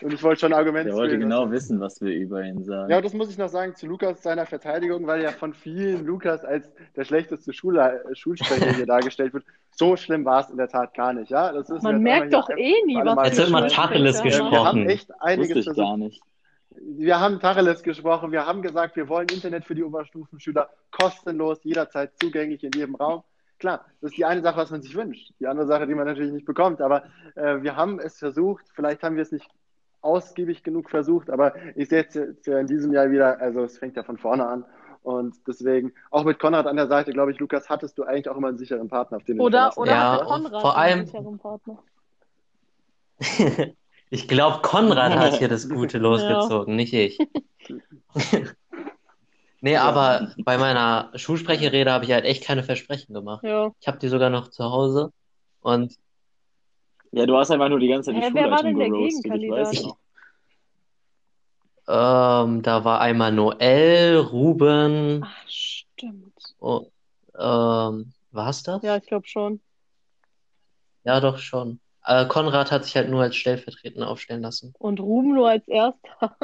Und ich wollte schon ein Argument Der wollte genau wissen, was wir über ihn sagen. Ja, und das muss ich noch sagen zu Lukas seiner Verteidigung, weil ja von vielen Lukas als der schlechteste Schule, Schulsprecher hier dargestellt wird. So schlimm war es in der Tat gar nicht, ja. Das ist Man merkt doch eh nie, was Jetzt wird mal Tacheles machen. Wir gesprochen. haben echt Wusste einiges ich versucht. gar nicht. Wir haben Tacheles gesprochen, wir haben gesagt, wir wollen Internet für die Oberstufenschüler kostenlos, jederzeit zugänglich in jedem Raum. Klar, das ist die eine Sache, was man sich wünscht. Die andere Sache, die man natürlich nicht bekommt. Aber äh, wir haben es versucht. Vielleicht haben wir es nicht ausgiebig genug versucht, aber ich sehe jetzt jetzt in diesem Jahr wieder, also es fängt ja von vorne an. Und deswegen, auch mit Konrad an der Seite, glaube ich, Lukas, hattest du eigentlich auch immer einen sicheren Partner, auf den du dich Oder, oder Ja, Konrad vor einen allem- sicheren Partner? Ich glaube, Konrad hat hier das Gute losgezogen, nicht ich. Nee, aber bei meiner Schulsprecherrede habe ich halt echt keine Versprechen gemacht. Ja. Ich habe die sogar noch zu Hause und Ja, du hast einfach nur die ganze Zeit die Hä, wer war Schulleitung denn der ich Gegenkandidat? noch. ähm, da war einmal Noel, Ruben, Ach, stimmt. oh, ähm, war's das? Ja, ich glaube schon. Ja, doch schon. Äh, Konrad hat sich halt nur als Stellvertretender aufstellen lassen. Und Ruben nur als Erster.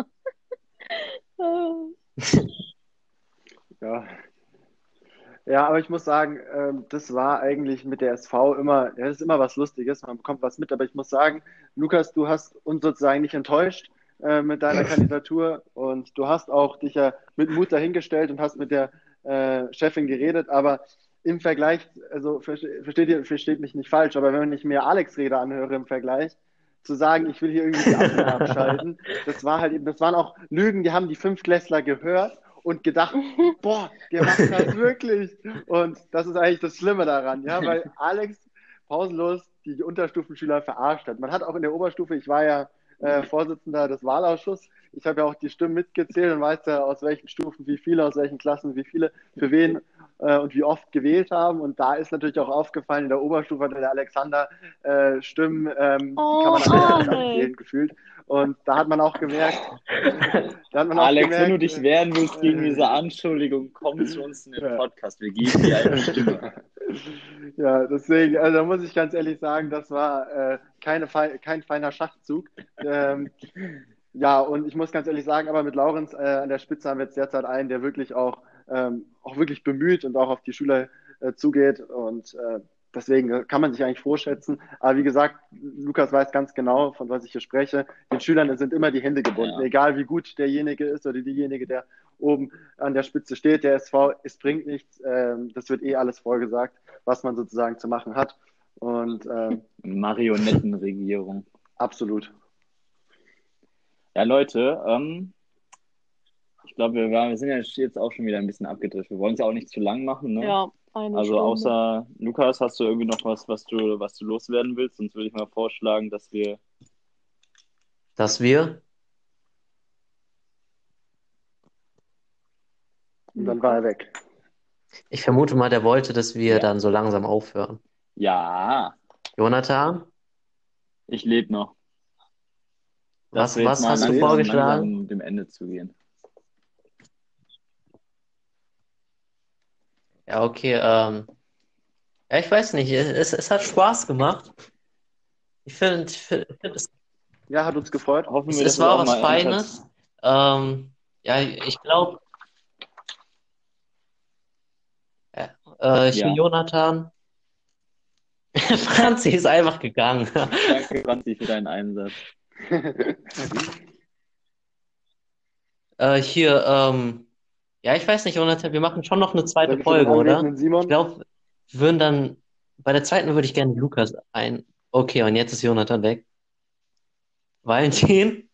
Äh, Ja. Ja, aber ich muss sagen, ähm, das war eigentlich mit der SV immer, ja, das ist immer was Lustiges, man bekommt was mit, aber ich muss sagen, Lukas, du hast uns sozusagen nicht enttäuscht äh, mit deiner Kandidatur und du hast auch dich ja mit Mut dahingestellt und hast mit der äh, Chefin geredet, aber im Vergleich, also verste- versteht ihr, versteht mich nicht falsch, aber wenn ich mir Alex Rede anhöre im Vergleich, zu sagen, ich will hier irgendwie die Ampel abschalten, das war halt eben, das waren auch Lügen, die haben die Fünftklässler gehört und gedacht, boah, der macht das wirklich. Und das ist eigentlich das Schlimme daran, ja, weil Alex pausenlos die Unterstufenschüler verarscht hat. Man hat auch in der Oberstufe, ich war ja äh, Vorsitzender des Wahlausschusses, ich habe ja auch die Stimmen mitgezählt und weiß ja, aus welchen Stufen wie viele, aus welchen Klassen wie viele, für wen äh, und wie oft gewählt haben. Und da ist natürlich auch aufgefallen, in der Oberstufe hatte der Alexander äh, Stimmen, ähm, Oh, kann man alle nicht Alex. abzählen, gefühlt. Und da hat man auch gemerkt, da hat man auch Alex, wenn du gemerkt, dich wehren willst gegen äh, diese Anschuldigung, komm zu uns in den. Podcast. Wir geben dir eine Stimme. Ja, deswegen, also da muss ich ganz ehrlich sagen, das war äh, keine, kein feiner Schachzug. Ähm, ja, und ich muss ganz ehrlich sagen, aber mit Laurenz äh, an der Spitze haben wir jetzt derzeit einen, der wirklich auch, ähm, auch wirklich bemüht und auch auf die Schüler äh, zugeht. Und äh, deswegen kann man sich eigentlich vorschätzen. Aber wie gesagt, Lukas weiß ganz genau, von was ich hier spreche. Den Schülern sind immer die Hände gebunden, Ja. egal wie gut derjenige ist oder diejenige, der oben an der Spitze steht. Der SV, es bringt nichts. Ähm, das wird eh alles vorgesagt, was man sozusagen zu machen hat. Und ähm, Marionettenregierung. absolut. Ja, Leute, ähm, ich glaube, wir, waren- wir sind ja jetzt auch schon wieder ein bisschen abgedriftet. Wir wollen es ja auch nicht zu lang machen, ne? ja, eine Also Stunde. außer Lukas, hast du irgendwie noch was, was du, was du loswerden willst? Sonst würde ich mal vorschlagen, dass wir. Dass wir, Und dann war er weg. ich vermute mal, der wollte, dass wir Ja. dann so langsam aufhören. Ja, Jonathan, ich lebe noch. was, jetzt was mal hast du vorgeschlagen? langsam dem Ende zugehen. Ja, okay, ähm, ja, ich weiß nicht, es, es hat Spaß gemacht. Ich finde, find, es, Ja, hat uns gefreut. Hoffen es, wir, es war was Feines. Ähm, ja, ich glaube, äh, ich Ja. bin Jonathan. Franzi ist einfach gegangen. Danke, Franzi, für deinen Einsatz. Äh, hier, ähm, ja, ich weiß nicht, Jonathan, wir machen schon noch eine zweite Folge, oder? Ich glaube, wir würden dann, bei der zweiten würde ich gerne Lukas ein. Okay, und jetzt ist Jonathan weg. Valentin?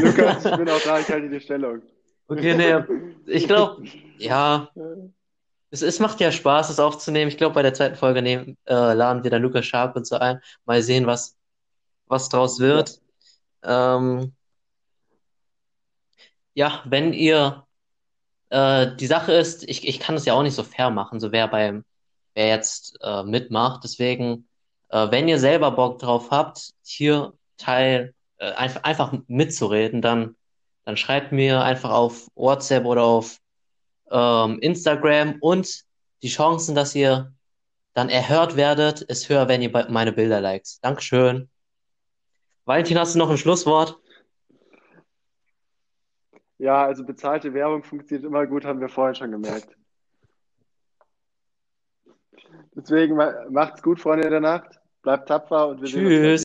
Lukas, ich bin auch da, ich halte die Stellung. Okay, nee, ich glaube, ja, es, es macht ja Spaß, es aufzunehmen. Ich glaube, bei der zweiten Folge nehmen, äh, laden wir dann Lukas Sharp und so ein. Mal sehen, was, was draus wird. Ähm, ja, wenn ihr, äh, die Sache ist, ich, ich kann es ja auch nicht so fair machen, so wer beim, wer jetzt äh, mitmacht. Deswegen, äh, wenn ihr selber Bock drauf habt, hier Teil, äh, einfach, einfach mitzureden, dann, dann schreibt mir einfach auf WhatsApp oder auf ähm, Instagram und die Chancen, dass ihr dann erhört werdet, ist höher, wenn ihr meine Bilder liked. Dankeschön. Valentin, hast du noch ein Schlusswort? Ja, also bezahlte Werbung funktioniert immer gut, haben wir vorhin schon gemerkt. Deswegen ma- macht's gut, Freunde der Nacht. Bleibt tapfer und wir sehen uns. Tschüss.